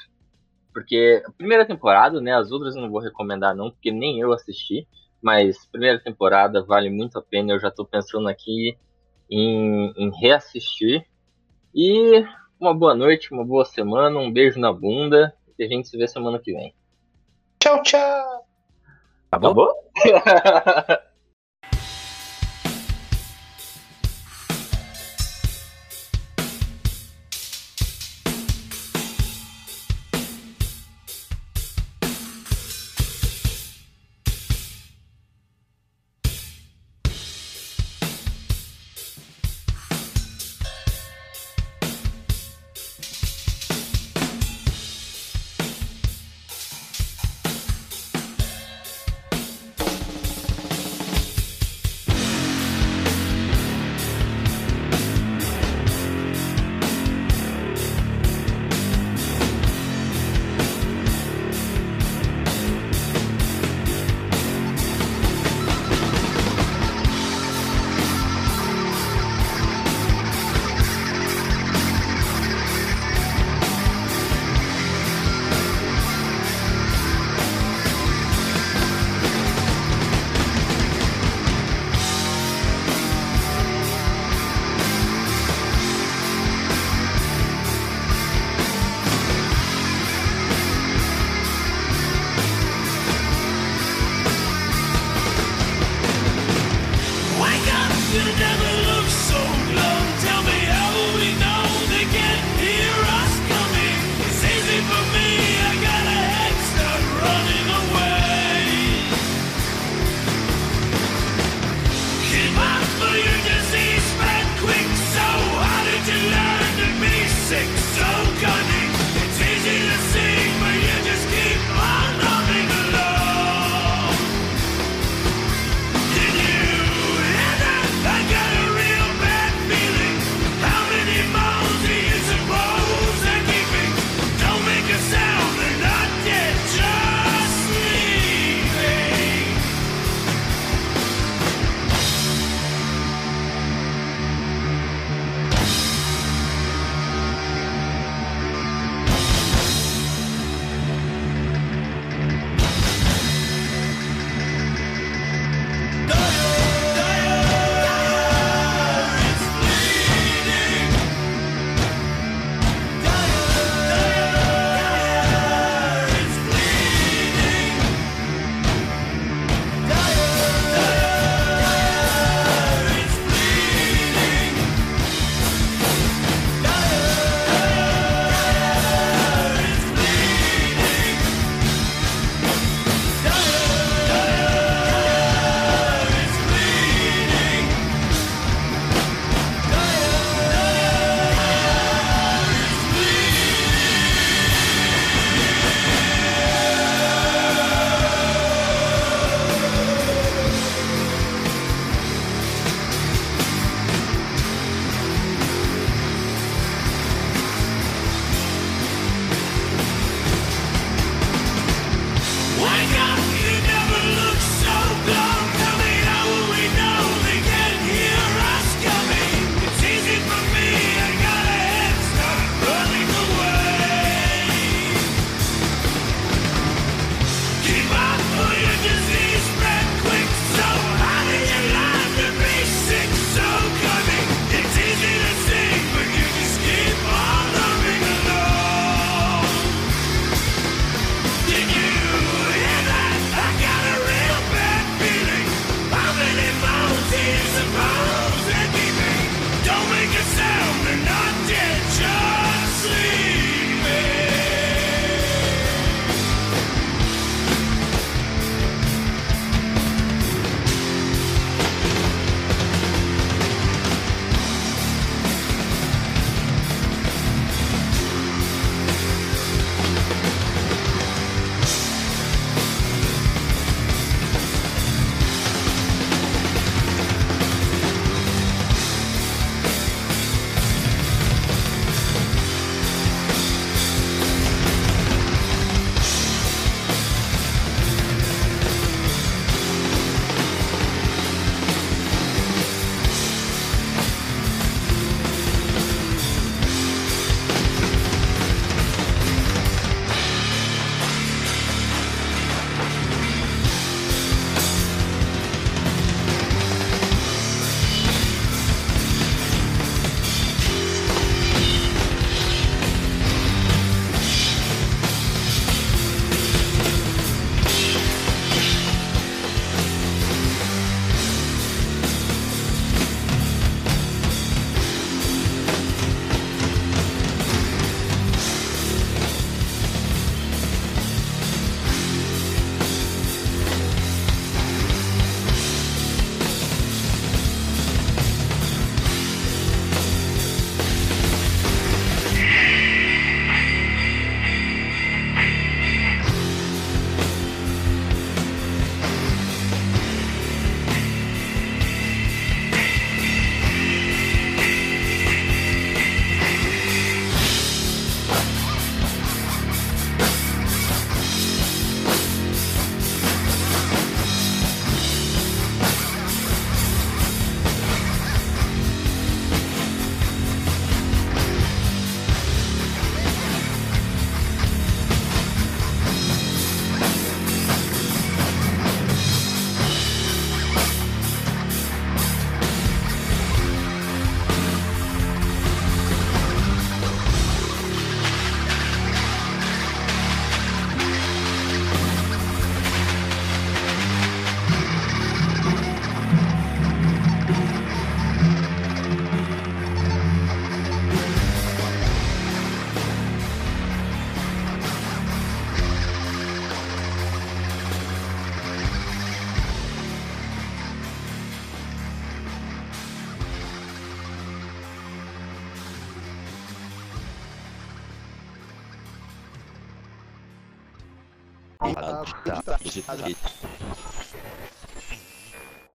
porque a primeira temporada, né? As outras eu não vou recomendar não, porque nem eu assisti. Mas primeira temporada vale muito a pena, eu já tô pensando aqui em, em reassistir. E uma boa noite, uma boa semana, um beijo na bunda e a gente se vê semana que vem. Tchau, tchau. Acabou? Acabou?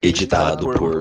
Editado por